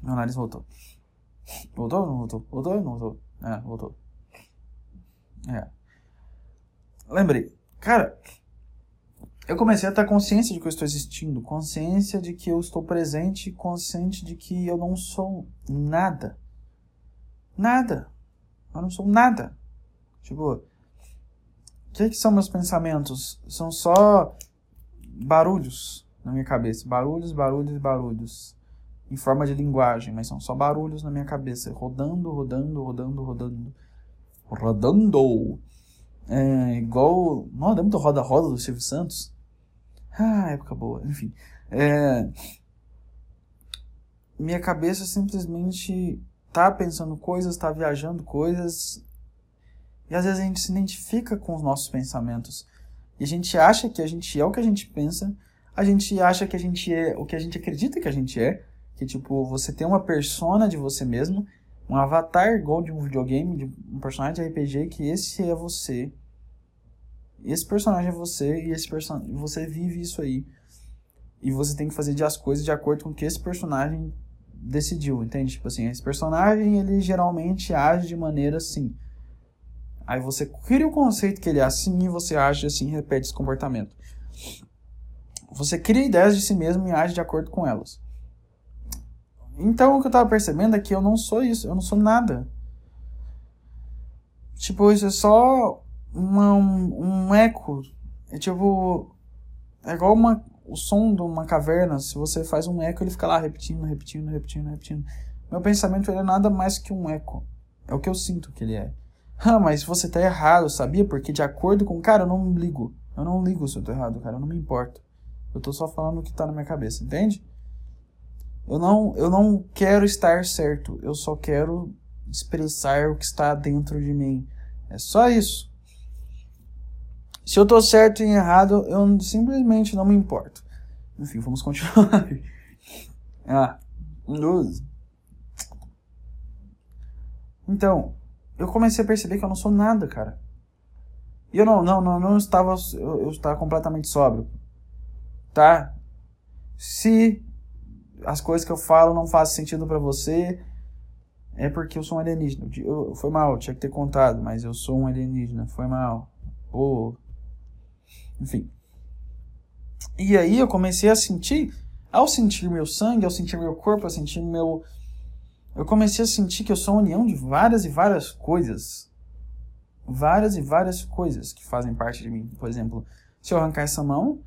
Meu nariz voltou. Voltou ou não voltou? Voltou ou não voltou? É, voltou. É. Lembrei. Cara, eu comecei a ter consciência de que eu estou existindo, consciência de que eu estou presente, consciente de que eu não sou nada. Nada. Eu não sou nada. Tipo, o que, que são meus pensamentos? São só barulhos na minha cabeça. Barulhos, barulhos, barulhos. Em forma de linguagem, mas são só barulhos na minha cabeça. Rodando, rodando, rodando, rodando. Rodando. É igual. Não, lembra do Roda Roda do Silvio Santos? Ah, época boa. Enfim. É... Minha cabeça simplesmente tá pensando coisas, tá viajando coisas. E às vezes a gente se identifica com os nossos pensamentos. E a gente acha que a gente é o que a gente pensa. A gente acha que a gente é o que a gente acredita que a gente é. Que tipo, você tem uma persona de você mesmo. Um avatar igual de um videogame, de um personagem de RPG, que esse é você. Esse personagem é você e esse person... você vive isso aí. E você tem que fazer as coisas de acordo com o que esse personagem decidiu, entende? Tipo assim, esse personagem, ele geralmente age de maneira assim. Aí você cria o conceito que ele é assim e você age assim repete esse comportamento. Você cria ideias de si mesmo e age de acordo com elas. Então o que eu tava percebendo é que eu não sou isso, eu não sou nada. Tipo, isso é só uma, um, um eco. É tipo. É igual uma, o som de uma caverna, se você faz um eco, ele fica lá repetindo, repetindo, repetindo, repetindo. Meu pensamento ele é nada mais que um eco. É o que eu sinto que ele é. [laughs] Ah, mas você tá errado, sabia? Porque de acordo com. Cara, eu não ligo. Eu não ligo se eu tô errado, cara. Eu não me importo. Eu tô só falando o que tá na minha cabeça, entende? Eu não, eu não quero estar certo. Eu só quero expressar o que está dentro de mim. É só isso. Se eu tô certo e errado, eu simplesmente não me importo. Enfim, vamos continuar. [laughs] ah, luz. Então, eu comecei a perceber que eu não sou nada, cara. E eu não, não, não, não estava, eu, eu estava completamente sóbrio. Tá? Se as coisas que eu falo não fazem sentido para você, é porque eu sou um alienígena. Eu, foi mal, tinha que ter contado, mas eu sou um alienígena, foi mal. Pô, enfim. E aí eu comecei a sentir, ao sentir meu sangue, ao sentir meu corpo, ao sentir meu. Eu comecei a sentir que eu sou a união de várias e várias coisas. Várias e várias coisas que fazem parte de mim. Por exemplo, se eu arrancar essa mão,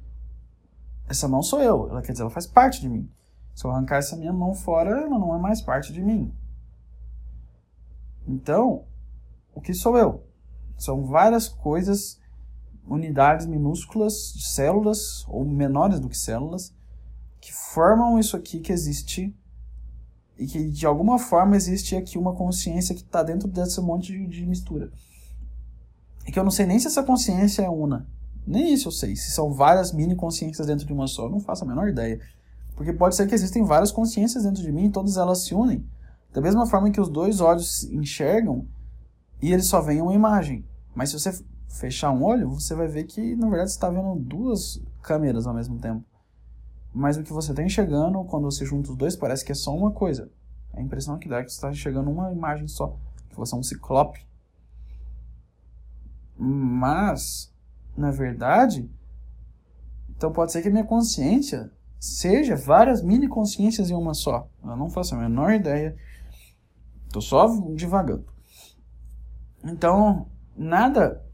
essa mão sou eu. Ela quer dizer, ela faz parte de mim. Se eu arrancar essa minha mão fora, ela não é mais parte de mim. Então, o que sou eu? São várias coisas unidades minúsculas células, ou menores do que células, que formam isso aqui que existe e que de alguma forma existe aqui uma consciência que está dentro desse monte de, de, mistura. E que eu não sei nem se essa consciência é una. Nem isso eu sei. Se são várias mini consciências dentro de uma só, eu não faço a menor ideia. Porque pode ser que existem várias consciências dentro de mim e todas elas se unem. Da mesma forma que os dois olhos enxergam e eles só veem uma imagem. Mas se você fechar um olho, você vai ver que na verdade você está vendo duas câmeras ao mesmo tempo. Mas o que você está enxergando, quando você junta os dois, parece que é só uma coisa. A impressão que dá é que você está enxergando uma imagem só. Que você é um ciclope. Mas, na verdade, então pode ser que a minha consciência seja várias mini consciências em uma só. Eu não faço a menor ideia. Estou só divagando. Então, nada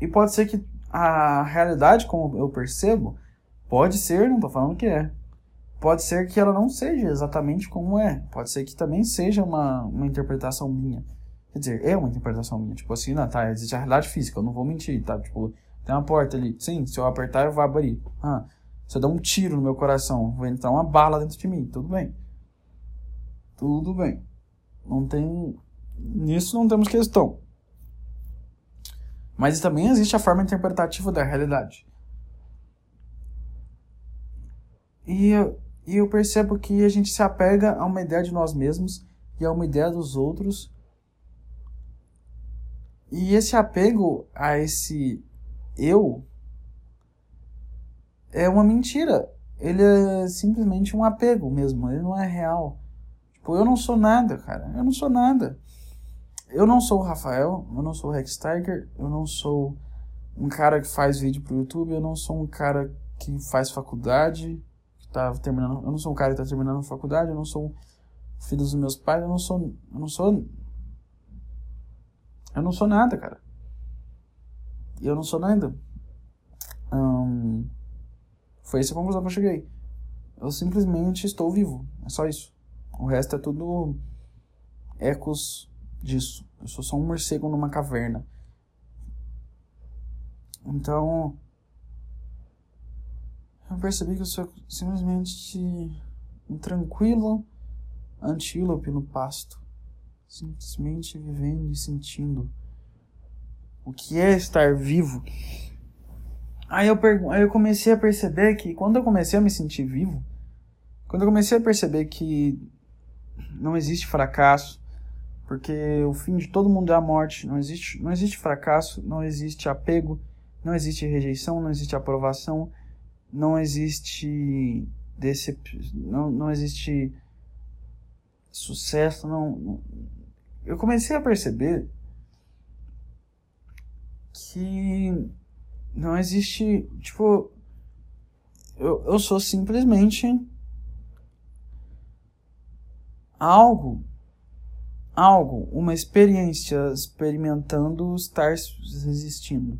e pode ser que a realidade, como eu percebo, pode ser, não estou falando que é, pode ser que ela não seja exatamente como é. Pode ser que também seja uma, uma interpretação minha. Quer dizer, é uma interpretação minha. Tipo assim, não, tá, existe a realidade física, eu não vou mentir, tá? Tipo, tem uma porta ali. Sim, se eu apertar, eu vou abrir. Ah, se eu der um tiro no meu coração, vai entrar uma bala dentro de mim. Tudo bem. Tudo bem. Não tem. Nisso não temos questão. Mas também existe a forma interpretativa da realidade. E eu, e eu percebo que a gente se apega a uma ideia de nós mesmos e a uma ideia dos outros. E esse apego a esse eu é uma mentira. Ele é simplesmente um apego mesmo, ele não é real. Tipo, eu não sou nada, cara. Eu não sou nada. Eu não sou o Rafael, eu não sou o Rex Tiger, eu não sou um cara que faz vídeo pro YouTube, eu não sou um cara que faz faculdade, que tá terminando, eu não sou um cara que tá terminando faculdade, eu não sou filho dos meus pais, eu não sou, eu não sou eu não sou nada, cara. E eu não sou nada. Foi essa a conclusão que eu cheguei. Eu simplesmente estou vivo. É só isso. O resto é tudo ecos disso. Eu sou só um morcego numa caverna. Então. Eu percebi que eu sou simplesmente um tranquilo antílope no pasto, simplesmente vivendo e sentindo o que é estar vivo. Aí eu, aí eu comecei a perceber que quando eu comecei a me sentir vivo, quando eu comecei a perceber que não existe fracasso, porque o fim de todo mundo é a morte, não existe, não existe fracasso, não existe apego, não existe rejeição, não existe aprovação, não existe decep... não, não existe sucesso, não, eu comecei a perceber que não existe, tipo, eu, eu sou simplesmente algo, algo, uma experiência experimentando estar existindo.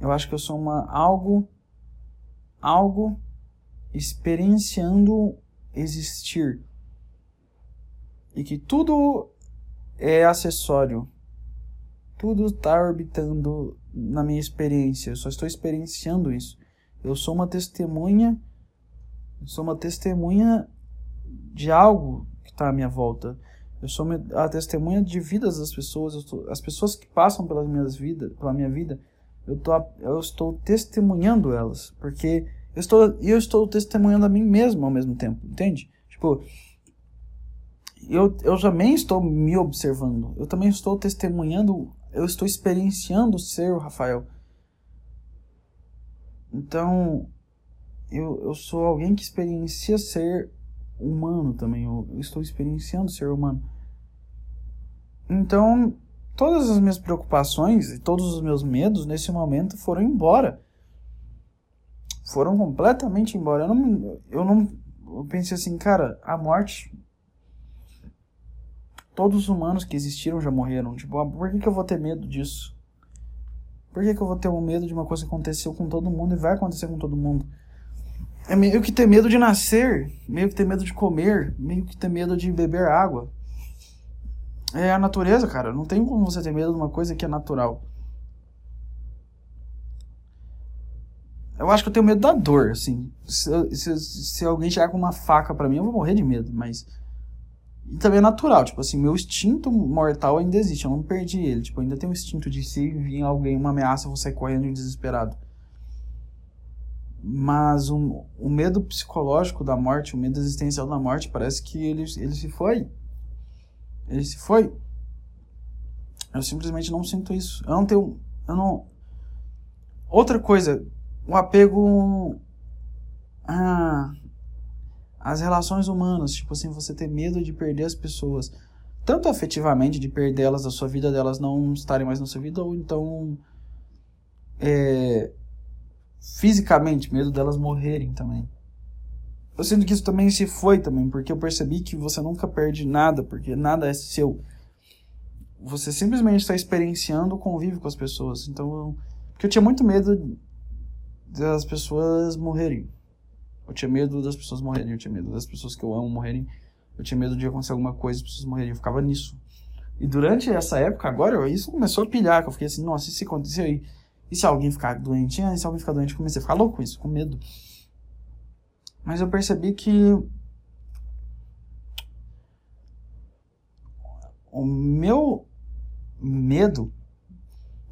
Eu acho que eu sou uma algo, algo experienciando existir. E que tudo é acessório. Tudo está orbitando na minha experiência. Eu só estou experienciando isso. Eu sou uma testemunha. Sou uma testemunha de algo que está à minha volta. Eu sou a testemunha de vidas das pessoas. As pessoas que passam pelas minhas vidas, pela minha vida, eu, tô, eu estou testemunhando elas. Porque eu estou, eu estou testemunhando a mim mesmo ao mesmo tempo. Entende? Tipo, eu, eu também estou me observando. Eu também estou testemunhando. Eu estou experienciando ser o Rafael. Então, eu, eu sou alguém que experiencia ser humano também. Eu, eu estou experienciando ser humano. Então, todas as minhas preocupações e todos os meus medos nesse momento foram embora. Foram completamente embora. Eu não, eu não eu pensei assim, cara, a morte Todos os humanos que existiram já morreram. Tipo, ah, por que, que eu vou ter medo disso? Por que, que eu vou ter um medo de uma coisa que aconteceu com todo mundo e vai acontecer com todo mundo? É meio que ter medo de nascer, meio que ter medo de comer, meio que ter medo de beber água. É a natureza, cara. Não tem como você ter medo de uma coisa que é natural. Eu acho que eu tenho medo da dor, assim. Se, se, se alguém chegar com uma faca para mim, eu vou morrer de medo, mas e também é natural, tipo assim, meu instinto mortal ainda existe, eu não perdi ele. Tipo, ainda tenho o instinto de se vir alguém, uma ameaça, eu vou sair correndo desesperado. Mas o, o medo psicológico da morte, o medo existencial da morte, parece que ele, ele se foi. Ele se foi. Eu simplesmente não sinto isso. Eu não tenho. Eu não. Outra coisa, o apego. Ah, as relações humanas, tipo assim, você ter medo de perder as pessoas, tanto afetivamente, de perdê-las da sua vida, delas não estarem mais na sua vida, ou então é, fisicamente, medo delas morrerem também. Eu sinto que isso também se foi também, porque eu percebi que você nunca perde nada, porque nada é seu. Você simplesmente está experienciando o convívio com as pessoas. Então, porque eu tinha muito medo das pessoas morrerem. Eu tinha medo das pessoas morrerem, eu tinha medo das pessoas que eu amo morrerem, eu tinha medo de acontecer alguma coisa e as pessoas morrerem, eu ficava nisso. E durante essa época, agora, isso começou a pilhar, que eu fiquei assim, nossa, e se acontecer aí? E se alguém ficar doente? Ah, e se alguém ficar doente? Eu comecei a ficar louco com isso, com medo. Mas eu percebi que o meu medo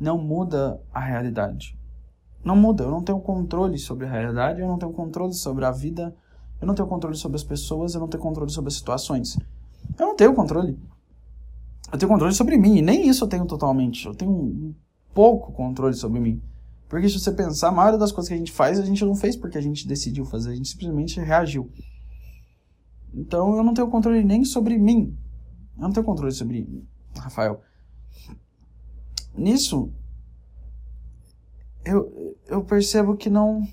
não muda a realidade não muda. Eu não tenho controle sobre a realidade, eu não tenho controle sobre a vida, eu não tenho controle sobre as pessoas, eu não tenho controle sobre as situações. Eu não tenho controle. Eu tenho controle sobre mim, e nem isso eu tenho totalmente. Eu tenho um pouco controle sobre mim. Porque se você pensar, a maioria das coisas que a gente faz, a gente não fez porque a gente decidiu fazer, a gente simplesmente reagiu. Então eu não tenho controle nem sobre mim. Eu não tenho controle sobre Rafael. Nisso, eu, eu percebo que não.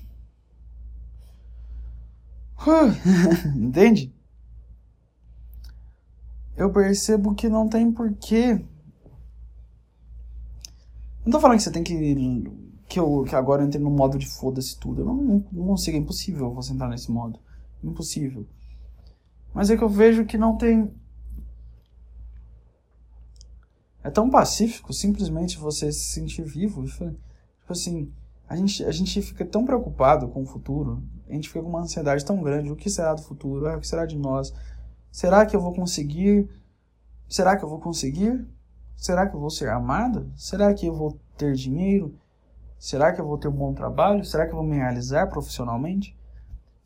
[laughs] Entende? Eu percebo que não tem porquê. Não tô falando que você tem que. Que, eu, que agora eu entrei no modo de foda-se tudo. Eu não, não, não consigo, é impossível você entrar nesse modo. Impossível. Mas é que eu vejo que não tem. É tão pacífico simplesmente você se sentir vivo. Tipo assim, a gente, a gente fica tão preocupado com o futuro, a gente fica com uma ansiedade tão grande, o que será do futuro, ah, o que será de nós, será que eu vou conseguir, será que eu vou conseguir, será que eu vou ser amado, será que eu vou ter dinheiro, será que eu vou ter um bom trabalho, será que eu vou me realizar profissionalmente,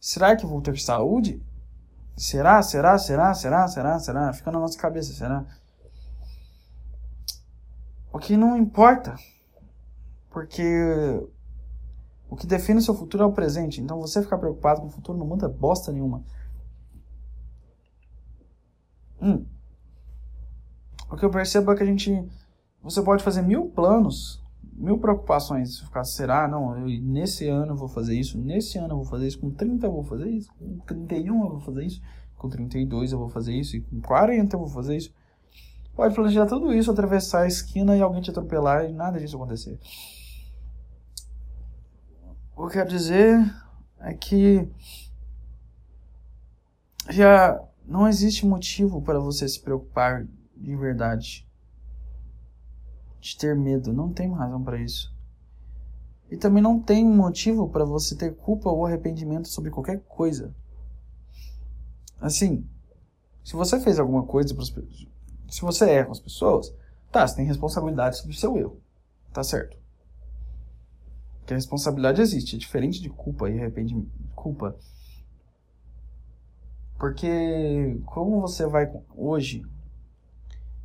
será que eu vou ter saúde, será, será, será, será, será, será, fica na nossa cabeça, será, o que não importa, porque o que define o seu futuro é o presente. Então você ficar preocupado com o futuro não muda bosta nenhuma. Hum. O que eu percebo é que a gente. Você pode fazer mil planos, mil preocupações. Ficar, será? Não, eu, nesse ano eu vou fazer isso, nesse ano eu vou fazer isso, com 30 eu vou fazer isso, com 31 eu vou fazer isso, com 32 eu vou fazer isso, e com 40 eu vou fazer isso. Pode planejar tudo isso, atravessar a esquina e alguém te atropelar e nada disso acontecer. O que eu quero dizer é que já não existe motivo para você se preocupar de verdade. De ter medo, não tem razão para isso. E também não tem motivo para você ter culpa ou arrependimento sobre qualquer coisa. Assim, se você fez alguma coisa, se você erra com as pessoas, tá, você tem responsabilidade sobre o seu erro. Tá certo. Que a responsabilidade existe, é diferente de culpa e arrependimento. Culpa. Porque como você vai hoje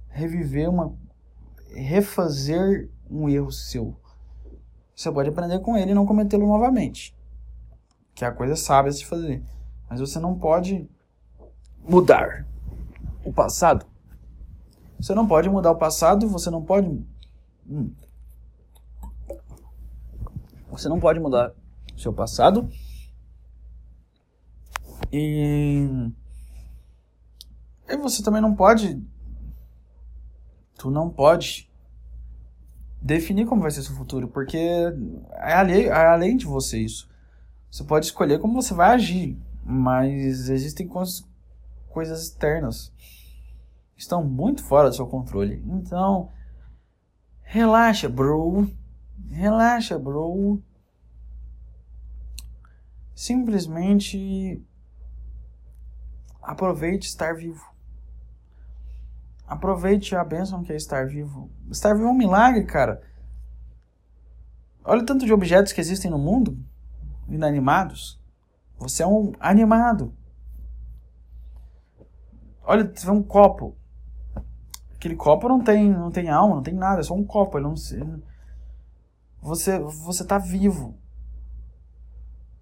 reviver uma. refazer um erro seu? Você pode aprender com ele e não cometê-lo novamente. Que é a coisa sábia de se fazer. Mas você não pode mudar o passado. Você não pode mudar o passado, você não pode. Você não pode mudar o seu passado. E. E você também não pode. Tu não pode definir como vai ser seu futuro, porque é além, é além de você isso. Você pode escolher como você vai agir, mas existem coisas externas que estão muito fora do seu controle. Então, relaxa, bro. Relaxa, bro. Simplesmente aproveite estar vivo. Aproveite a bênção que é estar vivo. Estar vivo é um milagre, cara. Olha o tanto de objetos que existem no mundo, inanimados. Você é um animado. Olha, você vê um copo. Aquele copo não tem, não tem alma, não tem nada, é só um copo. Ele não, você, você tá vivo.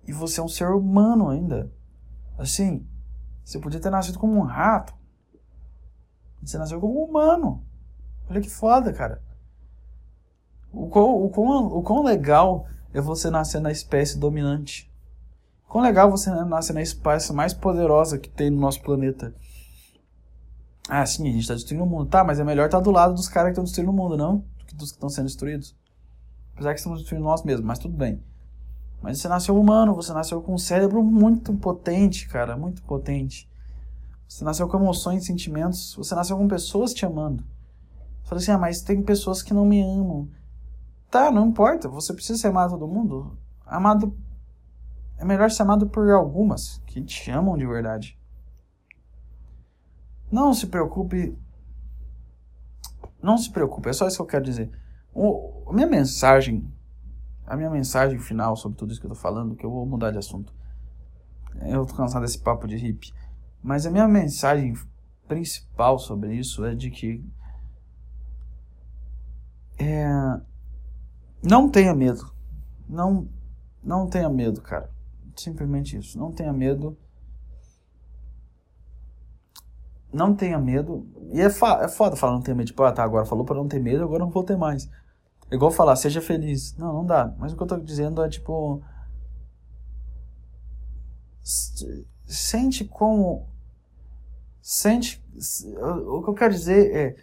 E você é um ser humano ainda. Assim, você podia ter nascido como um rato. Você nasceu como um humano. Olha que foda, cara. O quão, o, quão, o quão legal é você nascer na espécie dominante. Quão legal você nascer na espécie mais poderosa que tem no nosso planeta. Ah, sim, a gente tá destruindo o mundo. Tá, mas é melhor estar tá do lado dos caras que estão destruindo o mundo, não? Do que dos que estão sendo destruídos. Apesar que estamos destruindo nós mesmos, mas tudo bem. Mas você nasceu humano, você nasceu com um cérebro muito potente, cara, muito potente. Você nasceu com emoções, sentimentos, você nasceu com pessoas te amando. Você fala assim, ah, mas tem pessoas que não me amam. Tá, não importa, você precisa ser amado todo mundo. Amado. É melhor ser amado por algumas que te amam de verdade. Não se preocupe. Não se preocupe, é só isso que eu quero dizer. O, a minha mensagem, a minha mensagem final sobre tudo isso que eu tô falando, que eu vou mudar de assunto. Eu tô cansado desse papo de hippie. Mas a minha mensagem principal sobre isso é de que é, não tenha medo. Não, não tenha medo, cara. Simplesmente isso. Não tenha medo. Não tenha medo. E é, é foda falar não tenha medo. Tipo, ah, tá, agora falou pra não ter medo, agora não vou ter mais. É igual falar, seja feliz. Não, não dá. Mas o que eu tô dizendo é tipo. Sente como. Sente. O que eu quero dizer é.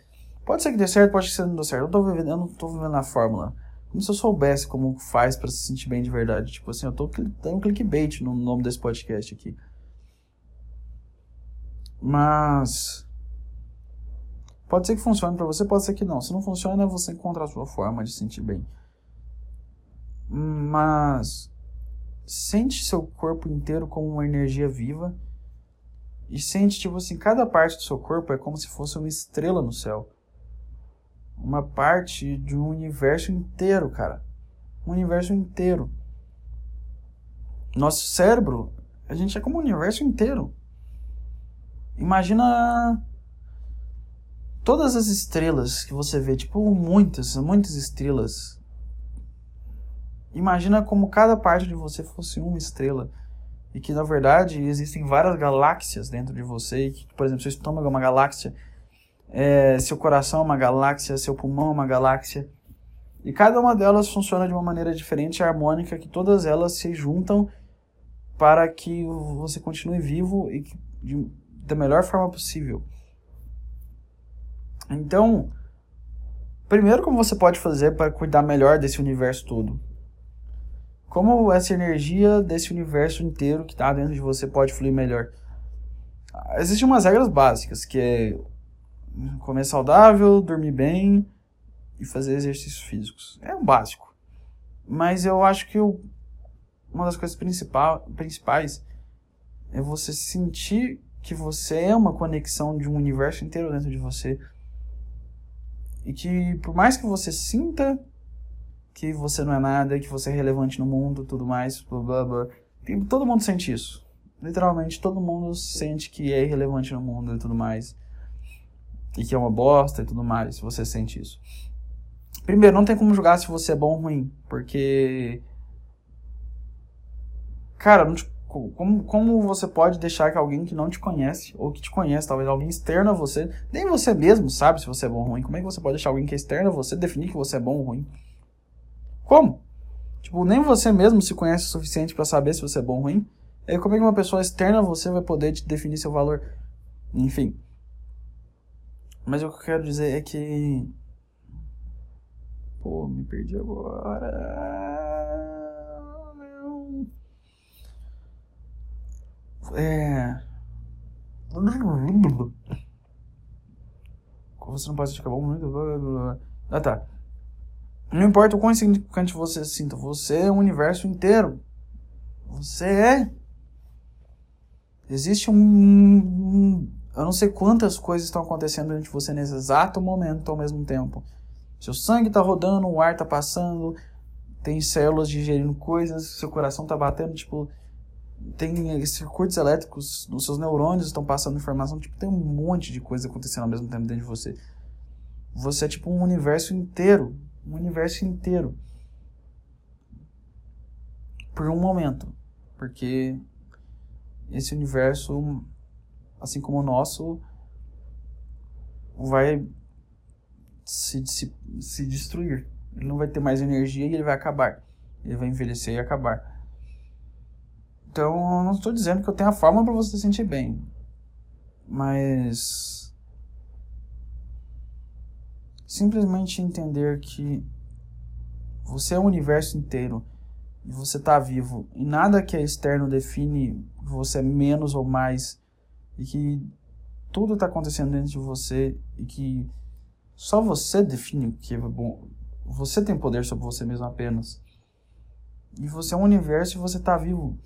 Pode ser que dê certo, pode ser que não dê certo. Eu, tô vivendo, eu não tô vivendo a fórmula. Como se eu soubesse como faz para se sentir bem de verdade. Tipo assim, eu tô dando um clickbait no nome desse podcast aqui. Mas. Pode ser que funcione para você, pode ser que não. Se não funciona, você encontra a sua forma de sentir bem. Mas sente seu corpo inteiro como uma energia viva e sente tipo assim, cada parte do seu corpo é como se fosse uma estrela no céu. Uma parte de um universo inteiro, cara. Um universo inteiro. Nosso cérebro, a gente é como um universo inteiro. Imagina todas as estrelas que você vê, tipo muitas, muitas estrelas. Imagina como cada parte de você fosse uma estrela e que na verdade existem várias galáxias dentro de você. E que, por exemplo, seu estômago é uma galáxia, é, seu coração é uma galáxia, seu pulmão é uma galáxia. E cada uma delas funciona de uma maneira diferente, harmônica, que todas elas se juntam para que você continue vivo e que, de, da melhor forma possível. Então, primeiro, como você pode fazer para cuidar melhor desse universo todo? Como essa energia desse universo inteiro que está dentro de você pode fluir melhor? Existem umas regras básicas, que é comer saudável, dormir bem e fazer exercícios físicos. É o básico. Mas eu acho que uma das coisas principal, principais é você sentir que você é uma conexão de um universo inteiro dentro de você e que por mais que você sinta que você não é nada, que você é relevante no mundo, tudo mais, blá blá blá, todo mundo sente isso. Literalmente todo mundo sente que é irrelevante no mundo e tudo mais. E que é uma bosta e tudo mais, você sente isso. Primeiro, não tem como julgar se você é bom ou ruim, porque cara, não te como, como você pode deixar que alguém que não te conhece, ou que te conhece, talvez alguém externo a você, nem você mesmo sabe se você é bom ou ruim, como é que você pode deixar alguém que é externo a você definir que você é bom ou ruim? Como? Tipo, nem você mesmo se conhece o suficiente para saber se você é bom ou ruim. E aí, como é que uma pessoa externa a você vai poder te definir seu valor? Enfim. Mas o que eu quero dizer é que. Pô, me perdi agora. É. Você não pode bom muito. Ah tá. Não importa o quão insignificante você se sinta, você é o universo inteiro. Você é. Existe um, um. Eu não sei quantas coisas estão acontecendo dentro de você nesse exato momento ao mesmo tempo. Seu sangue está rodando, o ar está passando, tem células digerindo coisas, seu coração está batendo, tipo tem circuitos elétricos nos seus neurônios estão passando informação, tipo, tem um monte de coisa acontecendo ao mesmo tempo dentro de você. Você é tipo um universo inteiro, um universo inteiro. Por um momento, porque esse universo, assim como o nosso, vai se, se, se destruir. Ele não vai ter mais energia e ele vai acabar. Ele vai envelhecer e acabar. Então, eu não estou dizendo que eu tenho a forma para você se sentir bem. Mas. Simplesmente entender que você é o universo inteiro e você está vivo e nada que é externo define você é menos ou mais e que tudo está acontecendo dentro de você e que só você define o que é bom. Você tem poder sobre você mesmo apenas. E você é um universo e você está vivo.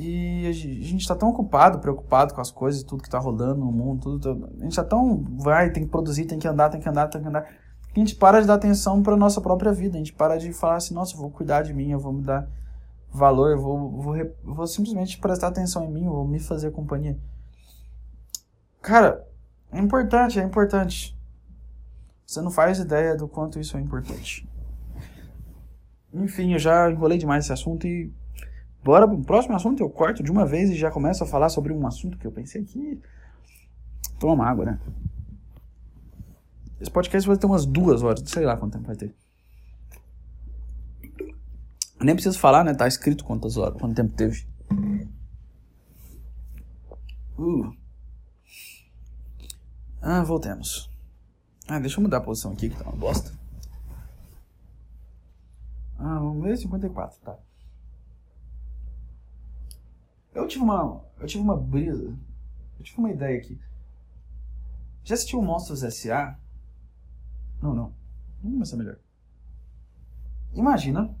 E a gente está tão ocupado, preocupado com as coisas, tudo que está rolando no mundo, tudo, a gente está tão, vai, tem que produzir, tem que andar, tem que andar, tem que andar, que a gente para de dar atenção para nossa própria vida, a gente para de falar assim, nossa, eu vou cuidar de mim, eu vou me dar valor, eu vou, vou, vou simplesmente prestar atenção em mim, eu vou me fazer companhia. Cara, é importante, é importante. Você não faz ideia do quanto isso é importante. Enfim, eu já enrolei demais esse assunto e Bora pro próximo assunto, eu corto de uma vez e já começo a falar sobre um assunto que eu pensei que. Toma água, né? Esse podcast vai ter umas duas horas, sei lá quanto tempo vai ter. Nem preciso falar, né? Tá escrito quantas horas, quanto tempo teve. Uh. Ah, voltemos. Ah, deixa eu mudar a posição aqui, que tá uma bosta. Ah, vamos ver 54, tá. Eu tive uma. Eu tive uma brisa. Eu tive uma ideia aqui. Já assistiu Monstros S.A.? Não, não. Vamos começar melhor. imagina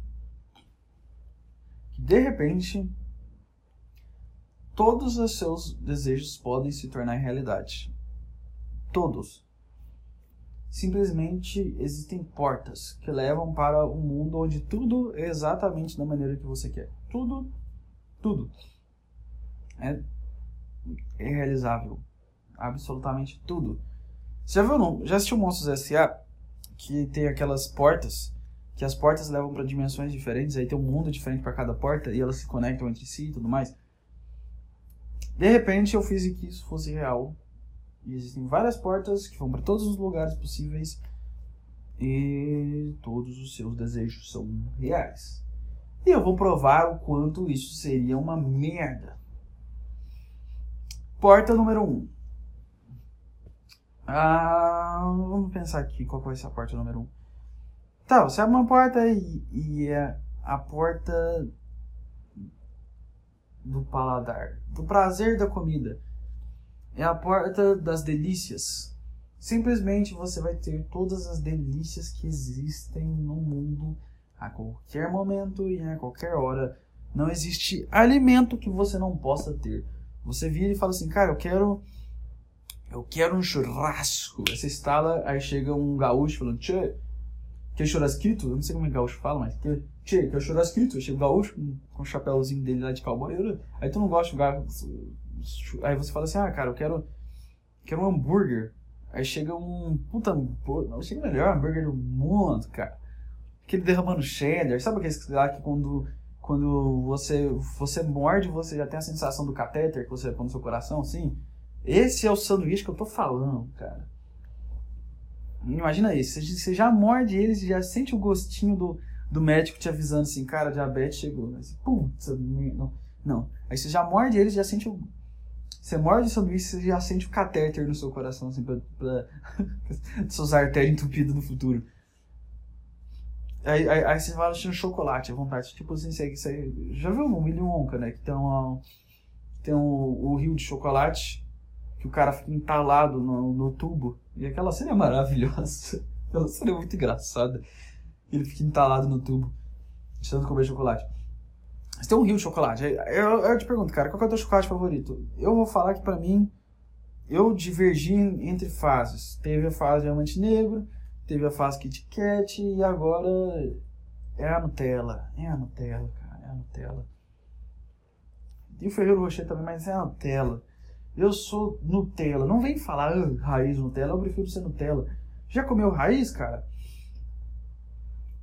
que de repente todos os seus desejos podem se tornar realidade. Todos. Simplesmente existem portas que levam para um mundo onde tudo é exatamente da maneira que você quer. Tudo, tudo. É, é realizável. Absolutamente tudo. Já viu, não? Já assistiu Monstros S.A.? Que tem aquelas portas, que as portas levam para dimensões diferentes, aí tem um mundo diferente para cada porta e elas se conectam entre si e tudo mais. De repente eu fiz que isso fosse real. E existem várias portas que vão para todos os lugares possíveis e todos os seus desejos são reais. E eu vou provar o quanto isso seria uma merda. Porta número 1. Um. Ah, vamos pensar aqui qual vai ser a porta número 1. Um. Tá, você abre uma porta e, e é a porta do paladar, do prazer da comida. É a porta das delícias. Simplesmente você vai ter todas as delícias que existem no mundo a qualquer momento e a qualquer hora. Não existe alimento que você não possa ter. Você vira e fala assim, cara, eu quero. Eu quero um churrasco. Você instala, aí chega um gaúcho falando, tchê, que é churrasquito? Eu não sei como é que gaúcho fala, mas que, tchê, que é churrasquito. Aí chega o gaúcho com, com o chapéuzinho dele lá de cowboy. Aí tu não gosta de gaúcho. Aí você fala assim, ah, cara, eu quero. Quero um hambúrguer. Aí chega um puta. Não, chega melhor hambúrguer do mundo, cara. Aquele derramando cheddar. Sabe aquele lá que quando quando você você morde, você já tem a sensação do catéter que você põe no seu coração, assim. Esse é o sanduíche que eu tô falando, cara. Imagina isso, você já morde ele, você já sente o gostinho do, do médico te avisando assim, cara, diabetes chegou. Aí você, não, não. Aí você já morde ele, já sente o. Você morde o sanduíche, você já sente o catéter no seu coração, assim, pra, pra [laughs] suas artérias entupidas no futuro. Aí, aí, aí você fala de chocolate à vontade. Tipo assim, você, você já viu o Willy Wonka, né? Que tem, uma, tem o, o rio de chocolate, que o cara fica entalado no, no tubo. E aquela cena é maravilhosa. [laughs] Aquela cena é muito engraçada. Ele fica entalado no tubo, de comer chocolate. Você tem um rio de chocolate. Eu, eu te pergunto, cara, qual é o teu chocolate favorito? Eu vou falar que pra mim, eu divergi entre fases. Teve a fase diamante negro, Teve a fase Kit Kat e agora é a Nutella. É a Nutella, cara. É a Nutella. E o Ferreiro Rocher também, mas é a Nutella. Eu sou Nutella. Não vem falar ah, raiz Nutella, eu prefiro ser Nutella. Já comeu raiz, cara?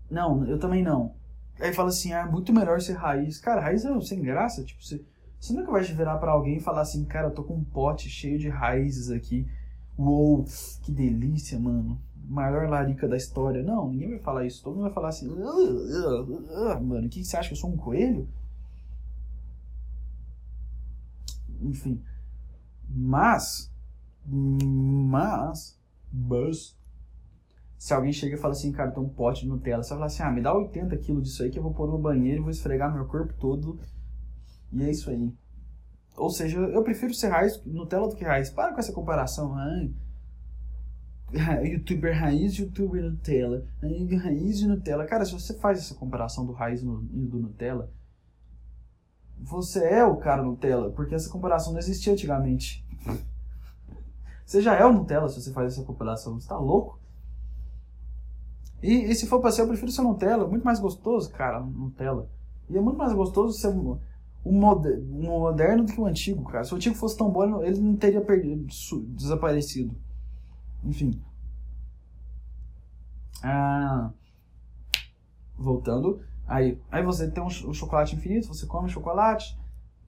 Não, eu também não. Aí fala assim, ah, é muito melhor ser raiz. Cara, raiz é sem graça. Tipo, você, você nunca vai virar para alguém e falar assim, cara, eu tô com um pote cheio de raízes aqui. Uou, que delícia, mano maior larica da história. Não, ninguém vai falar isso. Todo mundo vai falar assim, mano, o que você acha que eu sou um coelho? Enfim. Mas, mas, mas, se alguém chega e fala assim, cara, tem um pote de Nutella, você vai falar assim, ah, me dá 80 quilos disso aí que eu vou pôr no banheiro e vou esfregar meu corpo todo. E é isso aí. Ou seja, eu prefiro ser raiz Nutella do que raiz. Para com essa comparação. Ai, [laughs] youtuber raiz youtuber Nutella. Raiz e Nutella. Cara, se você faz essa comparação do raiz e do Nutella, você é o cara Nutella, porque essa comparação não existia antigamente. [laughs] Você já é o Nutella se você faz essa comparação. Você tá louco? E, e se for pra ser, eu prefiro ser Nutella. Muito mais gostoso, cara, Nutella. E é muito mais gostoso ser o moderno do que o antigo, cara. Se o antigo fosse tão bom, ele não teria perdido, desaparecido. Enfim. Ah, voltando. Aí, aí você tem um, um chocolate infinito, você come chocolate,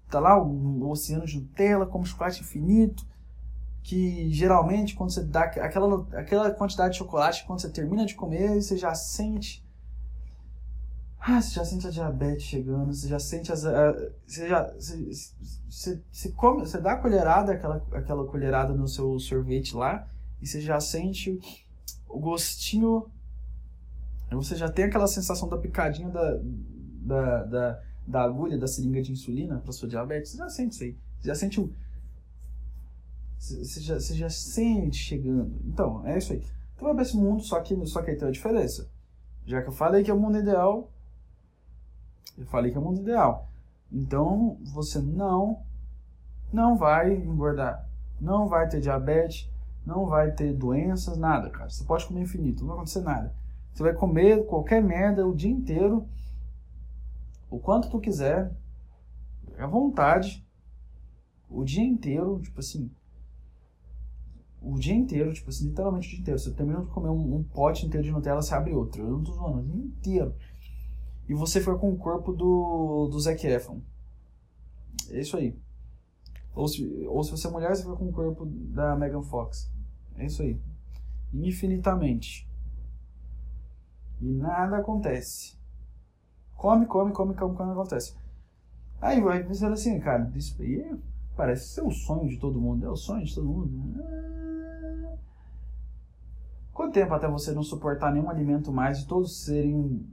tá lá um, um oceano de Nutella, come chocolate infinito, que geralmente quando você dá aquela, aquela quantidade de chocolate, quando você termina de comer, você já sente ah, você já sente a diabetes chegando, você já sente as. Você já. Você, você, você, come, você dá a colherada, aquela, aquela colherada no seu sorvete lá, e você já sente o gostinho. Você já tem aquela sensação da picadinha da, da, da, da agulha, da seringa de insulina para sua diabetes. Você já sente isso aí. Você já sente o. Você já, você já sente chegando. Então, é isso aí. Então vai esse mundo, só que, só que aí tem uma diferença. Já que eu falei que é o mundo ideal, eu falei que é o mundo ideal. Então você não não vai engordar, não vai ter diabetes, não vai ter doenças, nada, cara. Você pode comer infinito, não vai acontecer nada. Você vai comer qualquer merda o dia inteiro, o quanto tu quiser, à vontade, o dia inteiro, tipo assim, o dia inteiro, tipo assim, literalmente o dia inteiro. Você termina de comer um, um, pote inteiro de Nutella, você abre outro. Eu não tô zoando, o dia inteiro. E você foi com o corpo do, do Zac Efron. É isso aí. Ou se, ou se você é mulher, você foi com o corpo da Megan Fox. É isso aí. Infinitamente. E nada acontece. Come, come, come, come, come, acontece. Aí vai pensando assim, cara, isso aí parece ser o sonho de todo mundo. É o sonho de todo mundo. Ah. Quanto tempo até você não suportar nenhum alimento mais e todos serem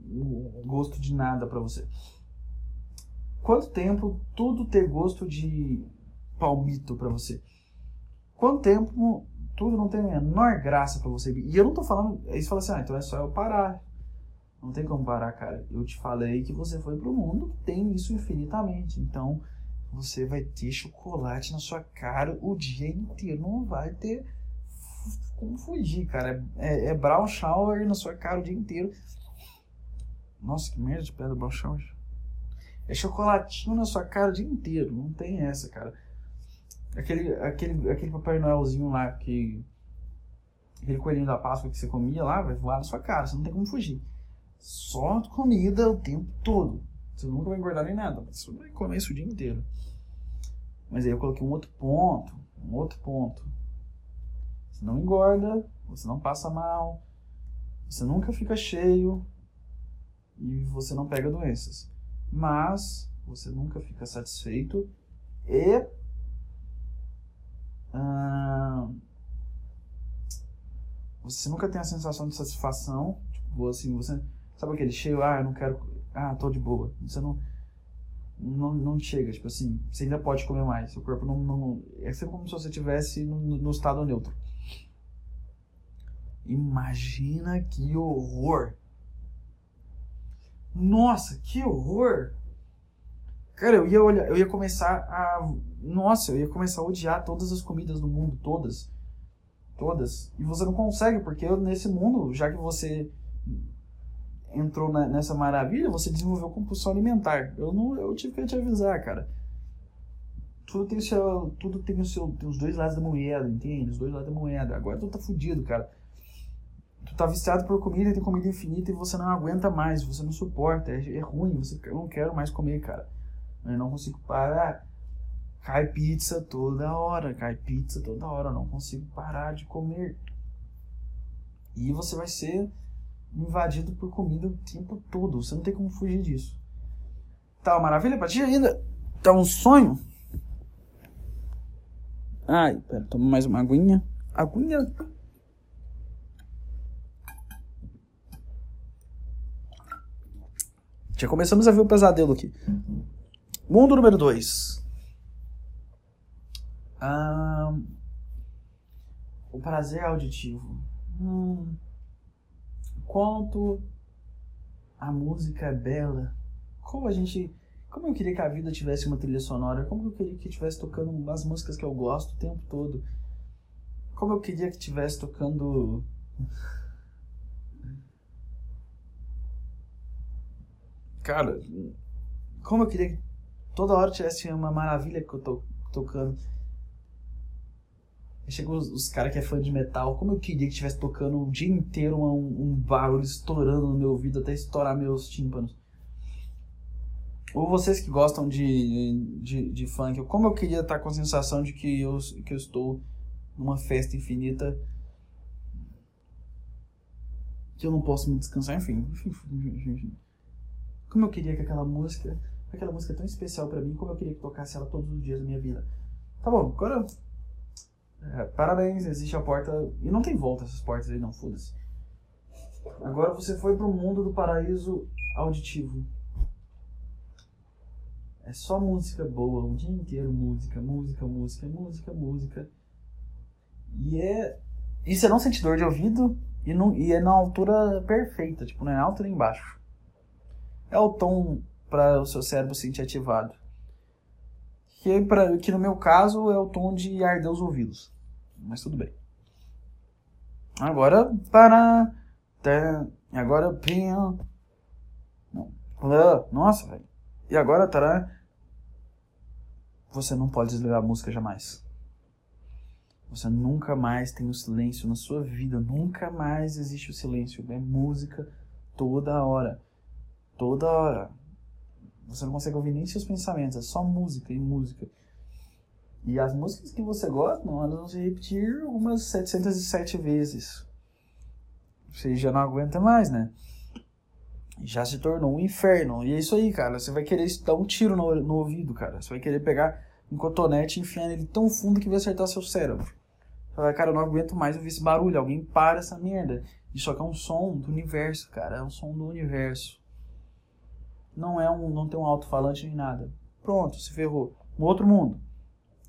gosto de nada para você? Quanto tempo tudo ter gosto de palmito para você? Quanto tempo tudo não tem a menor graça para você. E eu não tô falando. Aí você fala assim, ah, então é só eu parar. Não tem como parar, cara. Eu te falei que você foi pro mundo que tem isso infinitamente. Então você vai ter chocolate na sua cara o dia inteiro. Não vai ter como fugir, cara. É, é brown shower na sua cara o dia inteiro. Nossa, que merda de pedra brown shower. É chocolatinho na sua cara o dia inteiro. Não tem essa, cara. Aquele, aquele, aquele Papai Noelzinho lá que. Aquele coelhinho da Páscoa que você comia lá vai voar na sua cara, você não tem como fugir. Só comida o tempo todo. Você nunca vai engordar nem nada, você vai comer isso o dia inteiro. Mas aí eu coloquei um outro ponto, um outro ponto. Você não engorda, você não passa mal, você nunca fica cheio e você não pega doenças. Mas você nunca fica satisfeito e ah, você nunca tem a sensação de satisfação, tipo assim, você sabe aquele cheio, ah, eu não quero, ah, tô de boa. Você não não, não chega, tipo assim, você ainda pode comer mais, seu corpo não, não é sempre como se você estivesse no, no estado neutro. Imagina que horror. Nossa, que horror! Cara, eu ia olhar, eu ia começar a. Nossa, eu ia começar a odiar todas as comidas do mundo, todas. Todas. E você não consegue, porque nesse mundo, já que você entrou na, nessa maravilha, você desenvolveu compulsão alimentar. Eu não, eu tive que te avisar, cara. Tudo tem o seu, tudo tem o seu, tem os dois lados da moeda, entende? Os dois lados da moeda. Agora tu tá fudido, cara. Tu tá viciado por comida, tem comida infinita e você não aguenta mais, você não suporta, é, é ruim, você eu não quero mais comer, cara. Eu não consigo parar. Cai pizza toda hora, cai pizza toda hora, eu não consigo parar de comer. E você vai ser invadido por comida o tempo todo, você não tem como fugir disso. Tá uma maravilha pra ti ainda? Tá um sonho? Ai, pera, toma mais uma aguinha. Aguinha. Já começamos a ver o pesadelo aqui. Mundo número 2. Ah, o prazer auditivo. Hum, quanto a música é bela. Como a gente. Como eu queria que a vida tivesse uma trilha sonora. Como eu queria que estivesse tocando as músicas que eu gosto o tempo todo. Como eu queria que estivesse tocando. [laughs] Cara, como eu queria que toda hora tivesse uma maravilha que eu tô tocando. Chegou os, os caras que é fã de metal, como eu queria que estivesse tocando o dia inteiro um, um barulho estourando no meu ouvido até estourar meus tímpanos. Ou vocês que gostam de, de, de funk, como eu queria estar com a sensação de que eu, que eu estou numa festa infinita que eu não posso me descansar, enfim. Como eu queria que aquela música aquela música é tão especial para mim, como eu queria que tocasse ela todos os dias da minha vida. Tá bom, agora. É, parabéns, existe a porta. E não tem volta essas portas aí, não, foda-se. Agora você foi pro mundo do paraíso auditivo. É só música boa, o dia inteiro música, música, música, música, música. E é. E você não sente dor de ouvido, E, não, e é na altura perfeita, tipo, não é alto nem embaixo. É o tom para o seu cérebro se sentir ativado. Que, pra, que no meu caso é o tom de arder os ouvidos. Mas tudo bem. Agora, para. Agora, pinho. Nossa, velho. E agora, tará. Você não pode desligar a música jamais. Você nunca mais tem o silêncio na sua vida. Nunca mais existe o silêncio. É música toda hora. Toda hora. Você não consegue ouvir nem seus pensamentos. É só música e música. E as músicas que você gosta, elas vão se repetir umas 707 vezes. Você já não aguenta mais, né? Já se tornou um inferno. E é isso aí, cara. Você vai querer dar um tiro no, no ouvido, cara. Você vai querer pegar um cotonete e enfiar nele tão fundo que vai acertar seu cérebro. Fala, cara, eu não aguento mais ouvir esse barulho, alguém para essa merda. Isso aqui é um som do universo, cara, é um som do universo. Não é um, não tem um alto-falante nem nada. Pronto, se ferrou. Um outro mundo.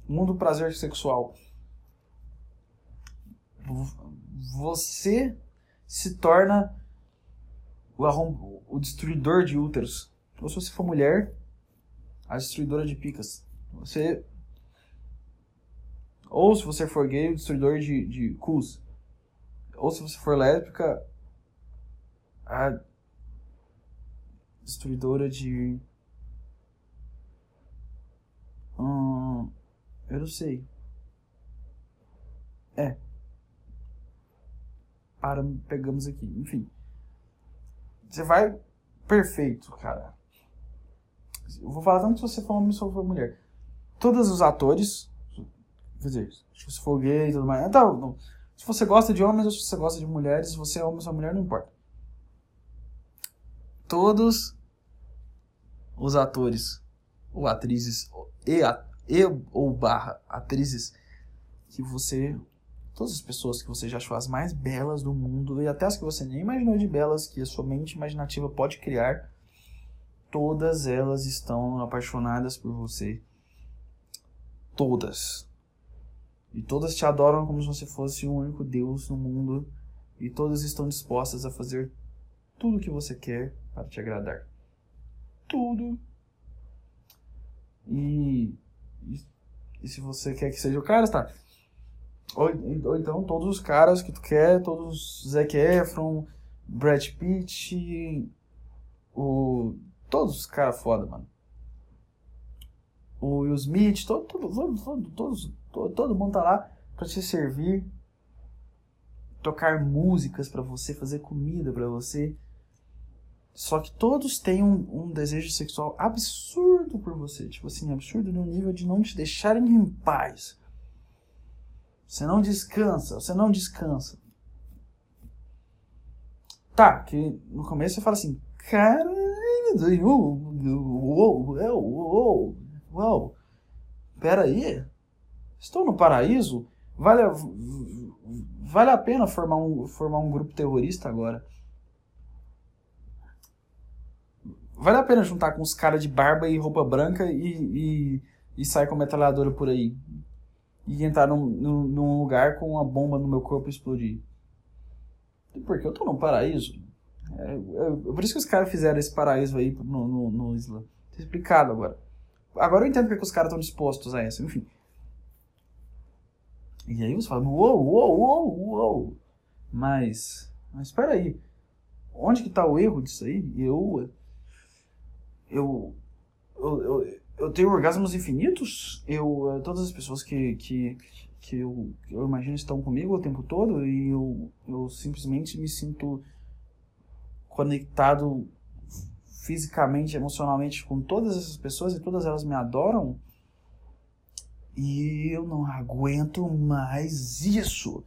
Mundo do prazer sexual. Você se torna o, arrom... o destruidor de úteros. Ou se você for mulher, a destruidora de picas. Você ou se você for gay, o destruidor de, de cus. Ou se você for lésbica, a destruidora de. Hum, eu não sei. É. Para, pegamos aqui. Enfim. Você vai. Perfeito, cara. Eu vou falar tanto se você for homem ou se for mulher. Todos os atores Quer dizer, se você for gay e tudo mais. Então, se você gosta de homens ou se você gosta de mulheres, se você é homem ou se é mulher, não importa. Todos os atores ou atrizes e, e ou barra atrizes que você todas as pessoas que você já achou as mais belas do mundo e até as que você nem imaginou de belas que a sua mente imaginativa pode criar, todas elas estão apaixonadas por você. Todas. E todas te adoram como se você fosse o único Deus no mundo. E todas estão dispostas a fazer tudo o que você quer para te agradar. Tudo. E, e, e se você quer que seja o cara, tá? Ou, ou, então todos os caras que tu quer, todos Zac Efron, Brad Pitt, o, todos os caras foda, mano. O Will Smith, todo, todo, todo, todos Todo, todo mundo tá lá para te servir, tocar músicas para você, fazer comida para você. Só que todos têm um, um, desejo sexual absurdo por você. Tipo assim, absurdo no nível de não te deixarem em paz. Você não descansa, você não descansa. Tá, que no começo você fala assim, cara, uou, uou, uou, uou, pera aí, Estou no paraíso? Vale a, vale a pena formar um, formar um grupo terrorista agora? Vale a pena juntar com os caras de barba e roupa branca e, e, e sair com metralhadora por aí? E entrar num, num, num, lugar com uma bomba no meu corpo e explodir? Porque eu tô no paraíso. É, é, é por isso que os caras fizeram esse paraíso aí no, no, no Islã. Tá explicado agora. Agora eu entendo porque os caras estão dispostos a isso. Enfim. E aí você fala, uou, uou, uou, uou. Mas, mas espera aí. Onde que está o erro disso aí? Eu, eu, eu, eu, eu tenho orgasmos infinitos. Eu, todas as pessoas que, que, que eu, eu imagino estão comigo o tempo todo e eu, eu simplesmente me sinto conectado fisicamente, emocionalmente com todas essas pessoas e todas elas me adoram. E eu não aguento mais isso.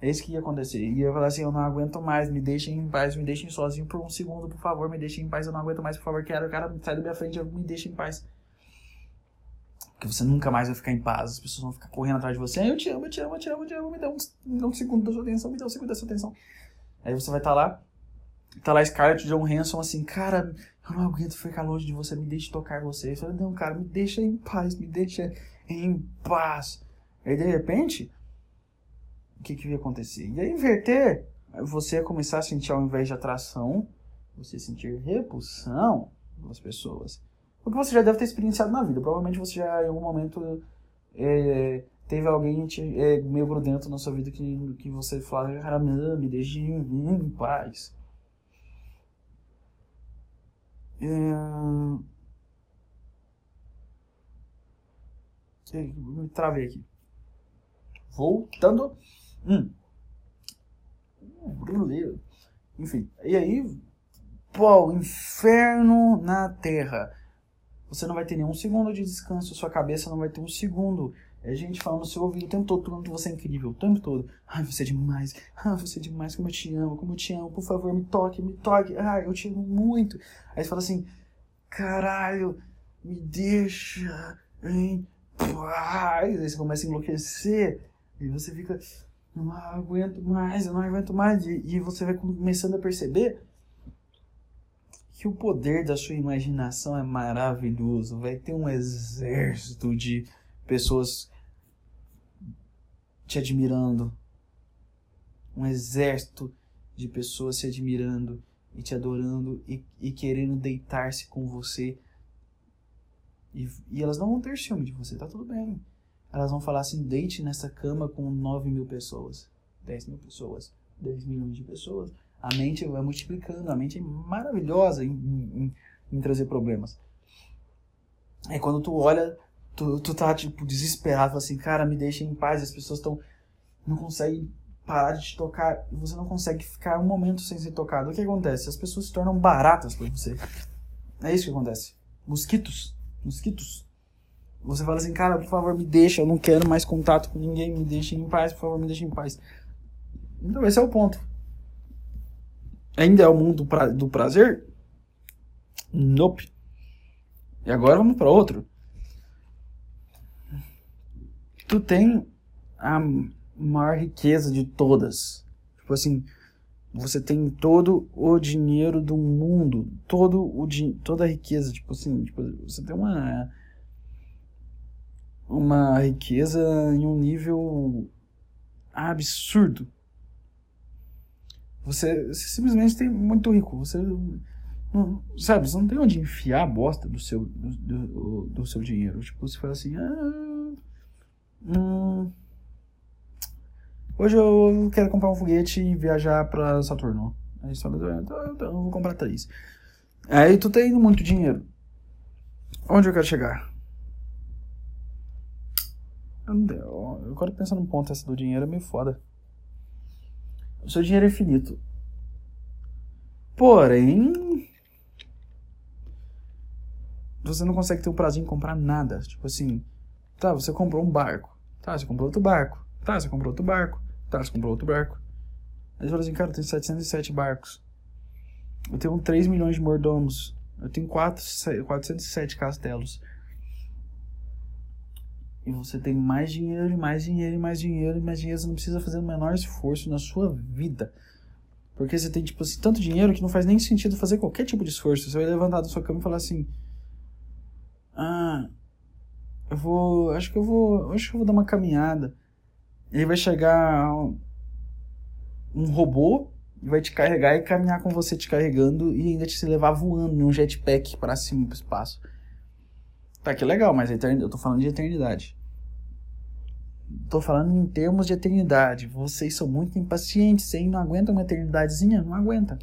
É isso que ia acontecer. E eu ia falar assim: eu não aguento mais, me deixem em paz, me deixem sozinho por um segundo, por favor, me deixem em paz, eu não aguento mais, por favor, quero, cara, sai da minha frente, me deixem em paz. Porque você nunca mais vai ficar em paz, as pessoas vão ficar correndo atrás de você. Eu te amo, eu te amo, eu te amo, eu te amo, me dá um, me dá um segundo da sua atenção, me dá um segundo da sua atenção. Aí você vai estar tá lá, tá lá Scarlett John Hanson assim, cara, eu não aguento ficar longe de você, me deixe tocar você. Eu falei, não, cara, me deixa em paz, me deixa em paz. Aí de repente, o que, que ia acontecer? Ia inverter você começar a sentir ao invés de atração, você sentir repulsão das pessoas. O que você já deve ter experienciado na vida. Provavelmente você já em algum momento é, teve alguém é, meio grudento na sua vida que, que você fala, cara, me deixe em paz. É... Me travei aqui. Voltando. Hum. Uh, Enfim, e aí, pô, inferno na terra. Você não vai ter nenhum segundo de descanso, sua cabeça não vai ter um segundo. É gente falando no seu ouvido o tempo todo, quanto você é incrível, o tempo todo. Ai, você é demais. Ai, você é demais, como eu te amo, como eu te amo. Por favor, me toque, me toque. Ai, eu te amo muito. Aí você fala assim, caralho, me deixa em paz. Aí você começa a enlouquecer. E você fica, não aguento mais, eu não aguento mais. E, e você vai começando a perceber que o poder da sua imaginação é maravilhoso. Vai ter um exército de pessoas te admirando. Um exército de pessoas se admirando e te adorando e, e querendo deitar-se com você. E, e elas não vão ter ciúme de você, tá tudo bem. Elas vão falar assim: deite nessa cama com 9 mil pessoas, 10 mil pessoas, 10 milhões de pessoas. A mente vai multiplicando, a mente é maravilhosa em, em, em trazer problemas. É quando tu olha tu, tu tá, tipo, desesperado, assim, cara, me deixa em paz, as pessoas estão. não conseguem parar de te tocar você não consegue ficar um momento sem ser tocado. O que acontece? As pessoas se tornam baratas pra você. É isso que acontece. Mosquitos. Mosquitos. Você fala assim, cara, por favor, me deixa, eu não quero mais contato com ninguém, me deixa em paz, por favor, me deixa em paz. Então, esse é o ponto. Ainda é o mundo do prazer? Nope. E agora vamos para outro tu tem a maior riqueza de todas. Tipo assim, você tem todo o dinheiro do mundo, todo o toda a riqueza, tipo assim, tipo, você tem uma uma riqueza em um nível absurdo. Você, você simplesmente tem muito rico. Você não, sabe, você não tem onde enfiar a bosta do seu do, do, do seu dinheiro. Tipo, você fala assim, ah, Hum, hoje eu quero comprar um foguete e viajar pra Saturno. Aí só, então, então eu vou comprar três. Aí tu tem muito dinheiro. Onde eu quero chegar? Eu, quero pensar num ponto essa do dinheiro é meio foda. O seu dinheiro é infinito. Porém, você não consegue ter o prazer em comprar nada. Tipo assim, tá, você comprou um barco. Tá, você comprou outro barco. Tá, você comprou outro barco. Tá, você comprou outro barco. Aí você fala assim, cara, eu tenho 707 barcos. Eu tenho 3 milhões de mordomos. Eu tenho 4, 407 castelos. E você tem mais dinheiro, e mais dinheiro, e mais dinheiro, e mais dinheiro. Você não precisa fazer o menor esforço na sua vida. Porque você tem, tipo assim, tanto dinheiro que não faz nem sentido fazer qualquer tipo de esforço. Você vai levantar da sua cama e falar assim: Ah, eu vou. Acho que eu vou. Acho que eu vou dar uma caminhada. Ele vai chegar um robô e vai te carregar e caminhar com você te carregando e ainda te levar voando num jetpack para cima pro espaço. Tá que legal, mas eu tô falando de eternidade. Tô falando em termos de eternidade. Vocês são muito impacientes, hein? Não aguentam uma eternidadezinha? Não aguenta.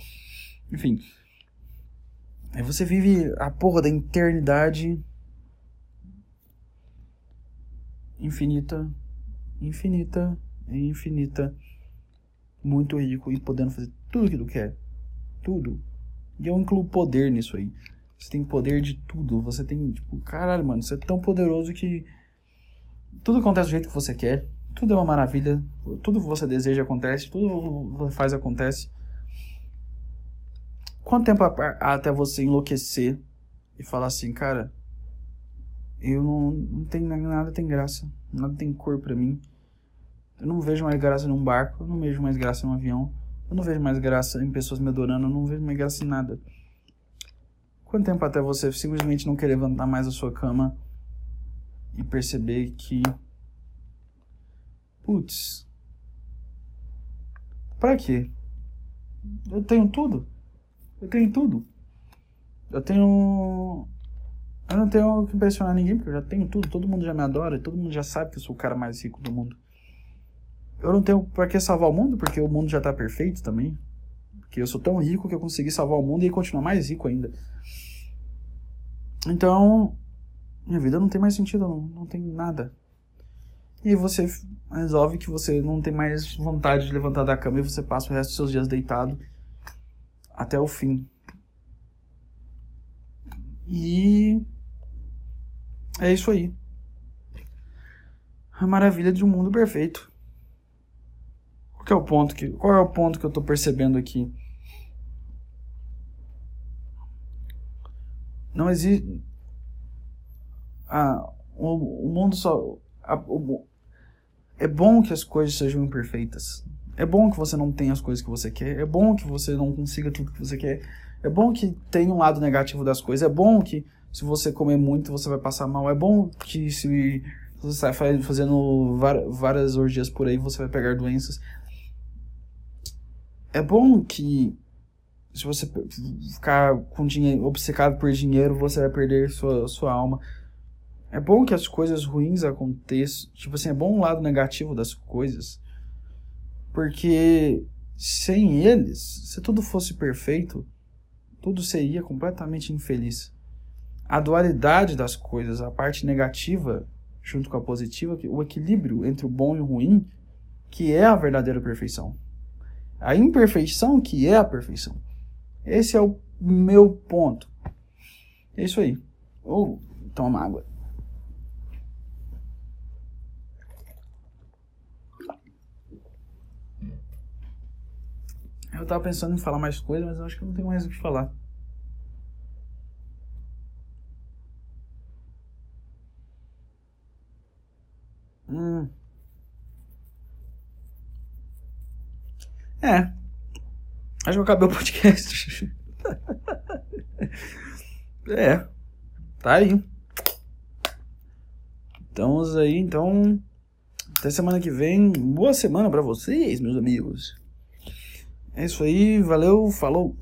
Enfim. Aí você vive a porra da eternidade infinita, infinita e infinita, muito rico e podendo fazer tudo que tu quer. Tudo. E eu incluo poder nisso aí. Você tem poder de tudo. Você tem, tipo, caralho, mano, você é tão poderoso que tudo acontece do jeito que você quer. Tudo é uma maravilha. Tudo que você deseja acontece. Tudo que você faz acontece. Quanto tempo até você enlouquecer e falar assim, cara, eu não, não tem nada tem graça, nada tem cor para mim. Eu não vejo mais graça num barco, eu não vejo mais graça num avião, eu não vejo mais graça em pessoas me adorando, eu não vejo mais graça em nada. Quanto tempo até você simplesmente não querer levantar mais a sua cama e perceber que putz, para quê? Eu tenho tudo. Eu tenho tudo. Eu tenho. Eu não tenho que impressionar ninguém, porque eu já tenho tudo. Todo mundo já me adora, todo mundo já sabe que eu sou o cara mais rico do mundo. Eu não tenho pra que salvar o mundo, porque o mundo já tá perfeito também. Porque eu sou tão rico que eu consegui salvar o mundo e continuar mais rico ainda. Então, minha vida não tem mais sentido, não, não tem nada. E você resolve que você não tem mais vontade de levantar da cama e você passa o resto dos seus dias deitado até o fim. E é isso aí. A maravilha de um mundo perfeito. Qual é o ponto que, qual é o ponto que eu estou percebendo aqui? Não existe. Ah, o, o mundo só. A, o, é bom que as coisas sejam imperfeitas. É bom que você não tenha as coisas que você quer. É bom que você não consiga tudo que você quer. É bom que tenha um lado negativo das coisas. É bom que se você comer muito você vai passar mal. É bom que se você está fazendo várias orgias por aí você vai pegar doenças. É bom que se você ficar com dinheiro, obcecado por dinheiro, você vai perder sua, sua alma. É bom que as coisas ruins aconteçam. Tipo assim, é bom o lado negativo das coisas. Porque sem eles, se tudo fosse perfeito, tudo seria completamente infeliz. A dualidade das coisas, a parte negativa junto com a positiva, o equilíbrio entre o bom e o ruim, que é a verdadeira perfeição. A imperfeição que é a perfeição. Esse é o meu ponto. É isso aí. Ou oh, toma água. Eu tava pensando em falar mais coisas, mas eu acho que não tenho mais o que falar. Hum. É. Acho que eu acabei o podcast. é. Tá aí. Estamos aí, então. Até semana que vem. Boa semana para vocês, meus amigos. É isso aí, valeu, falou.